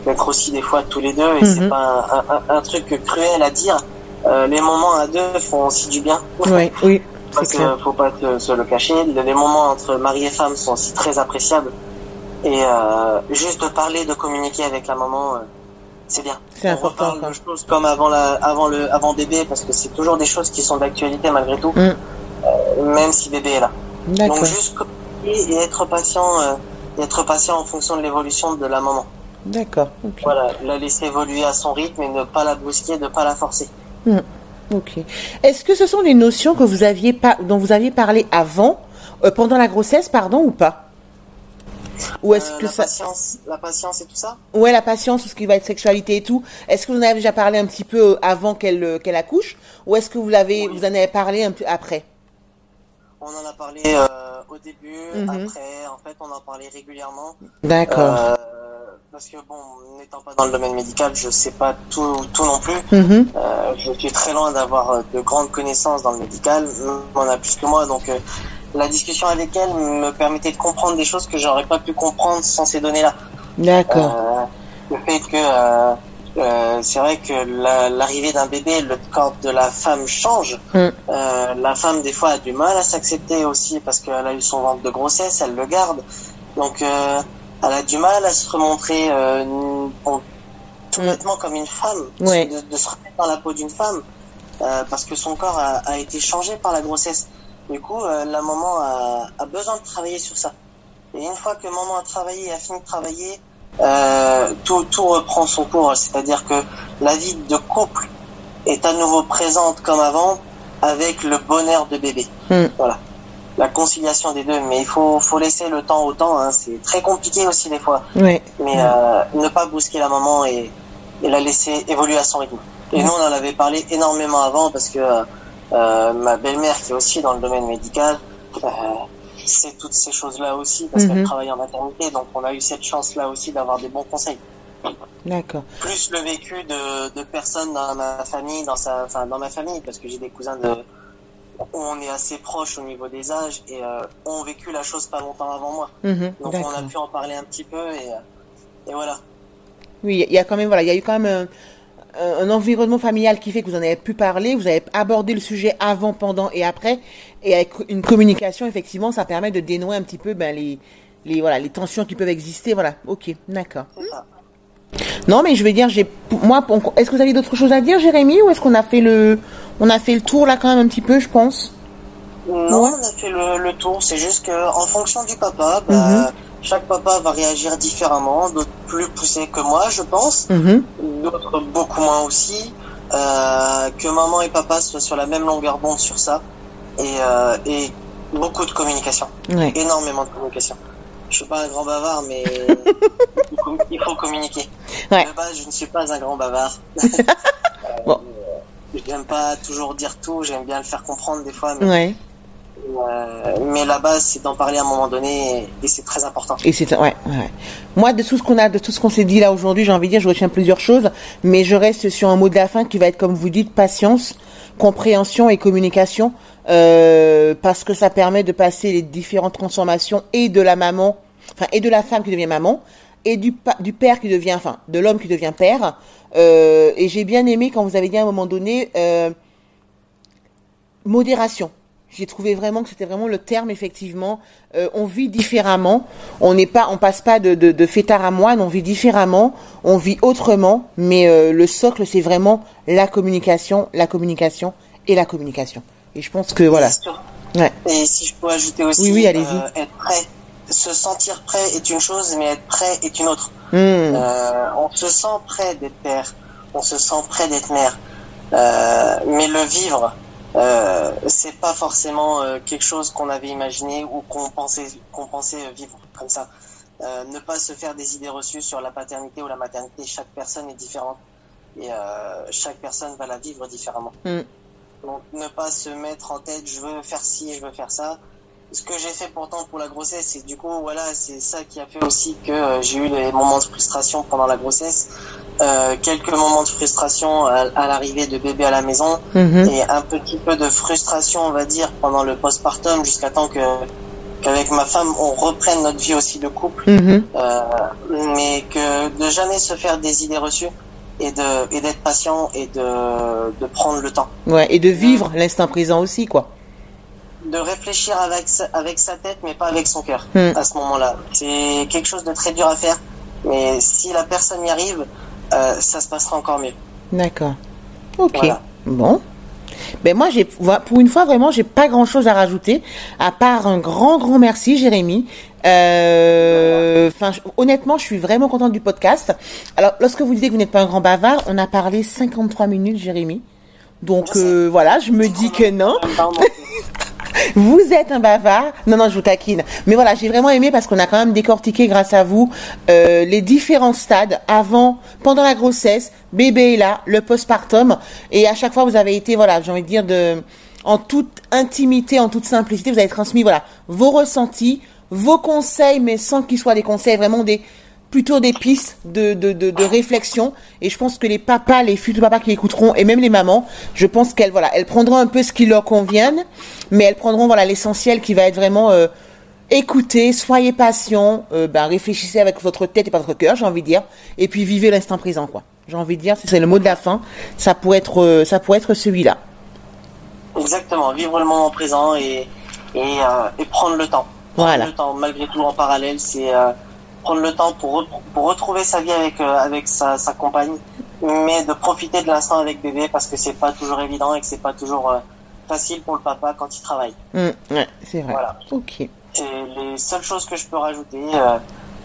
d'être aussi des fois tous les deux, et Mhm. c'est pas un, un, un truc cruel à dire. Euh, les moments à deux font aussi du bien. Oui, oui, Parce que faut pas te- se le cacher. Les les moments entre mari et femme sont aussi très appréciables. Et euh, juste de parler, de communiquer avec la maman, euh, c'est bien. C'est On important, reparle quoi. de choses comme avant la, avant le, avant bébé, parce que c'est toujours des choses qui sont d'actualité malgré tout, Mm. euh, même si bébé est là. Donc juste et être patient, euh, et être patient en fonction de l'évolution de la maman. D'accord. Voilà, la laisser évoluer à son rythme et ne pas la brusquer, ne pas la forcer. Ok. Est-ce que ce sont des notions que vous aviez pas, dont vous aviez parlé avant, euh, pendant la grossesse, pardon, ou pas? Ou est-ce Euh, que la ça, patience, la patience et tout ça. ouais, la patience, tout ce qui va être sexualité et tout. Est-ce que vous en avez déjà parlé un petit peu euh, avant qu'elle euh, qu'elle accouche, ou est-ce que vous l'avez, Oui. vous en avez parlé un peu après? On en a parlé euh, au début, Mhm. après, en fait, on en parlait régulièrement. D'accord. Euh, parce que bon, n'étant pas dans le domaine médical, je sais pas tout, tout non plus. Mhm. Je suis très loin d'avoir de grandes connaissances dans le médical. On a plus que moi, donc la discussion avec elle me permettait de comprendre des choses que j'aurais pas pu comprendre sans ces données-là. D'accord. Euh, le fait que euh, euh, c'est vrai que l'arrivée d'un bébé, le corps de la femme change. Mm. Euh, la femme, des fois, a du mal à s'accepter aussi parce qu'elle a eu son ventre de grossesse, elle le garde. Donc, euh, elle a du mal à se remontrer euh, en- tout Mm. bêtement comme une femme, Ouais. de, de se remettre dans la peau d'une femme euh, parce que son corps a, a été changé par la grossesse. Du coup, euh, la maman a, a besoin de travailler sur ça. Et une fois que maman a travaillé et a fini de travailler, euh, tout, tout reprend son cours. C'est-à-dire que la vie de couple est à nouveau présente comme avant avec le bonheur de bébé. Mm. Voilà. La conciliation des deux. Mais il faut, faut laisser le temps au temps. Hein. C'est très compliqué aussi des fois. Ouais. Mais euh, ne pas brusquer la maman et, et la laisser évoluer à son rythme. Et nous, on en avait parlé énormément avant parce que euh, ma belle-mère, qui est aussi dans le domaine médical, euh, c'est toutes ces choses-là aussi parce Mhm. qu'elle travaille en maternité. Donc, on a eu cette chance-là aussi d'avoir des bons conseils. D'accord. Plus le vécu de, de personnes dans ma famille, dans sa, enfin, dans ma famille, parce que j'ai des cousins de, on est assez proches au niveau des âges et euh, ont vécu la chose pas longtemps avant moi. Mhm, Donc, on a pu en parler un petit peu et, euh, et voilà. Oui, il y a quand même, voilà, il y a eu quand même un, un- environnement familial qui fait que vous en avez pu parler, vous avez abordé le sujet avant, pendant et après, et avec une communication, effectivement, ça permet de dénouer un petit peu ben, les, les, voilà, les tensions qui peuvent exister. Voilà, ok, d'accord. Non, mais je vais dire, j'ai, moi, est-ce que vous avez d'autres choses à dire, Jérémy, ou est-ce qu'on a fait le, on a fait le tour là quand même un petit peu, je pense? Non, Ouais. on a fait le, le tour. C'est juste que en fonction du papa, bah, Mhm. Chaque papa va réagir différemment. D'autres plus poussés que moi, je pense. Mhm. D'autres beaucoup moins aussi. Euh, que maman et papa soient sur la même longueur d'onde sur ça. Et, euh, et beaucoup de communication. Ouais. Énormément de communication. Je suis pas un grand bavard, mais (laughs) il, faut, il faut communiquer. Ouais. De base, je ne suis pas un grand bavard. (laughs) Bon. J'aime pas toujours dire tout. J'aime bien le faire comprendre des fois. Mais Ouais. Euh, mais la base, c'est d'en parler à un moment donné et, c'est très important. Et c'est ouais, ouais. Moi, de tout ce qu'on a, de tout ce qu'on s'est dit là aujourd'hui, j'ai envie de dire, je retiens plusieurs choses, mais je reste sur un mot de la fin qui va être, comme vous dites, patience, compréhension et communication, euh, parce que ça permet de passer les différentes transformations et de la maman, enfin, et de la femme qui devient maman, et du, du père qui devient, enfin, de l'homme qui devient père. Euh, et j'ai bien aimé quand vous avez dit à un moment donné, euh, modération. J'ai trouvé vraiment que c'était vraiment le terme effectivement. Euh, on vit différemment. On n'est pas, on passe pas de, de, de fêtard à moine. On vit différemment. On vit autrement. Mais euh, le socle, c'est vraiment la communication, la communication et la communication. Et je pense que voilà. Ouais. Et si je peux ajouter aussi, Oui, oui, allez-y. euh, être prêt. Se sentir prêt est une chose, mais être prêt est une autre. Hmm. Euh, on se sent prêt d'être père, on se sent prêt d'être mère, mais le vivre, euh, c'est pas forcément euh, quelque chose qu'on avait imaginé ou qu'on pensait qu'on pensait vivre comme ça. Euh, ne pas se faire des idées reçues sur la paternité ou la maternité. Chaque personne est différente et euh, chaque personne va la vivre différemment. Mm. Donc ne pas se mettre en tête je veux faire ci, je veux faire ça. Ce que j'ai fait pourtant pour la grossesse, et du coup voilà, c'est ça qui a fait aussi que euh, j'ai eu des moments de frustration pendant la grossesse, euh, quelques moments de frustration à, à l'arrivée de bébé à la maison Mhm. et un petit peu de frustration, on va dire, pendant le postpartum jusqu'à temps que qu'avec ma femme on reprenne notre vie aussi de couple, Mhm. euh, mais que de jamais se faire des idées reçues et de et d'être patient et de de prendre le temps, Ouais. Et de vivre l'instant présent aussi, quoi. De réfléchir avec sa, avec sa tête mais pas avec son cœur Hmm. à ce moment-là. C'est quelque chose de très dur à faire, mais si la personne y arrive, euh, ça se passera encore mieux. D'accord. Ok. Voilà. Bon. Ben moi j'ai pour une fois vraiment j'ai pas grand chose à rajouter à part un grand grand merci Jérémy. Euh, honnêtement je suis vraiment contente du podcast. Alors lorsque vous disiez que vous n'êtes pas un grand bavard, on a parlé 53 minutes Jérémy. Donc Je euh, voilà, je me dis que non. (laughs) Vous êtes un bavard. Non, non, je vous taquine. Mais voilà, j'ai vraiment aimé parce qu'on a quand même décortiqué grâce à vous euh, les différents stades avant, pendant la grossesse, bébé est là, le postpartum. Et à chaque fois, vous avez été, voilà, j'ai envie de dire, de, en toute intimité, en toute simplicité, vous avez transmis, voilà, vos ressentis, vos conseils, mais sans qu'ils soient des conseils, vraiment des plutôt des pistes de, de, de, de réflexion. Et je pense que les papas, les futurs papas qui écouteront, et même les mamans, je pense qu'elles voilà, elles prendront un peu ce qui leur convienne, mais elles prendront voilà l'essentiel qui va être vraiment euh, écoutez, soyez patient, euh, ben, réfléchissez avec votre tête et pas votre cœur, j'ai envie de dire, et puis vivez l'instant présent, quoi. J'ai envie de dire, c'est le mot de la fin. Ça pourrait être, euh, ça pourrait être celui-là. Exactement, vivre le moment présent et, et, euh, et prendre le temps. Prendre Voilà. le temps, malgré tout en parallèle, c'est euh, prendre le temps pour, pour retrouver sa vie avec, euh, avec sa, sa compagne, mais de profiter de l'instant avec bébé parce que c'est pas toujours évident et que c'est pas toujours euh, facile pour le papa quand il travaille. Hum, ouais, c'est vrai. Voilà. Ok. C'est les seules choses que je peux rajouter. euh,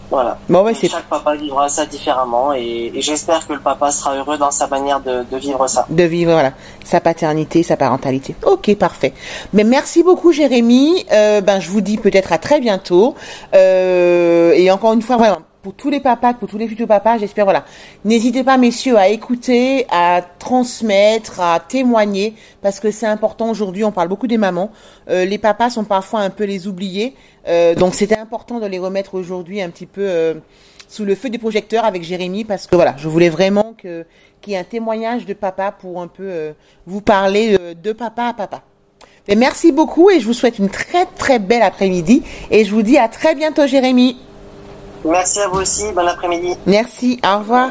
voilà. Bon, ouais, Et c'est chaque papa vivra ça différemment et, et j'espère que le papa sera heureux dans sa manière de, de vivre ça. de vivre voilà sa paternité, sa parentalité. Ok, parfait. Mais merci beaucoup, Jérémy. Euh, ben, je vous dis peut-être à très bientôt. Euh, et encore une fois, vraiment, pour tous les papas, pour tous les futurs papas, j'espère, voilà. N'hésitez pas, messieurs, à écouter, à transmettre, à témoigner, parce que c'est important aujourd'hui. On parle beaucoup des mamans. Euh, les papas sont parfois un peu les oubliés. Euh, donc, c'était important de les remettre aujourd'hui un petit peu euh, sous le feu des projecteurs avec Jérémy, parce que voilà, je voulais vraiment que qu'il y ait un témoignage de papa pour un peu vous parler de papa à papa. Merci beaucoup et je vous souhaite une très très belle après-midi et je vous dis à très bientôt Jérémy. Merci à vous aussi, bon après-midi. Merci, au revoir.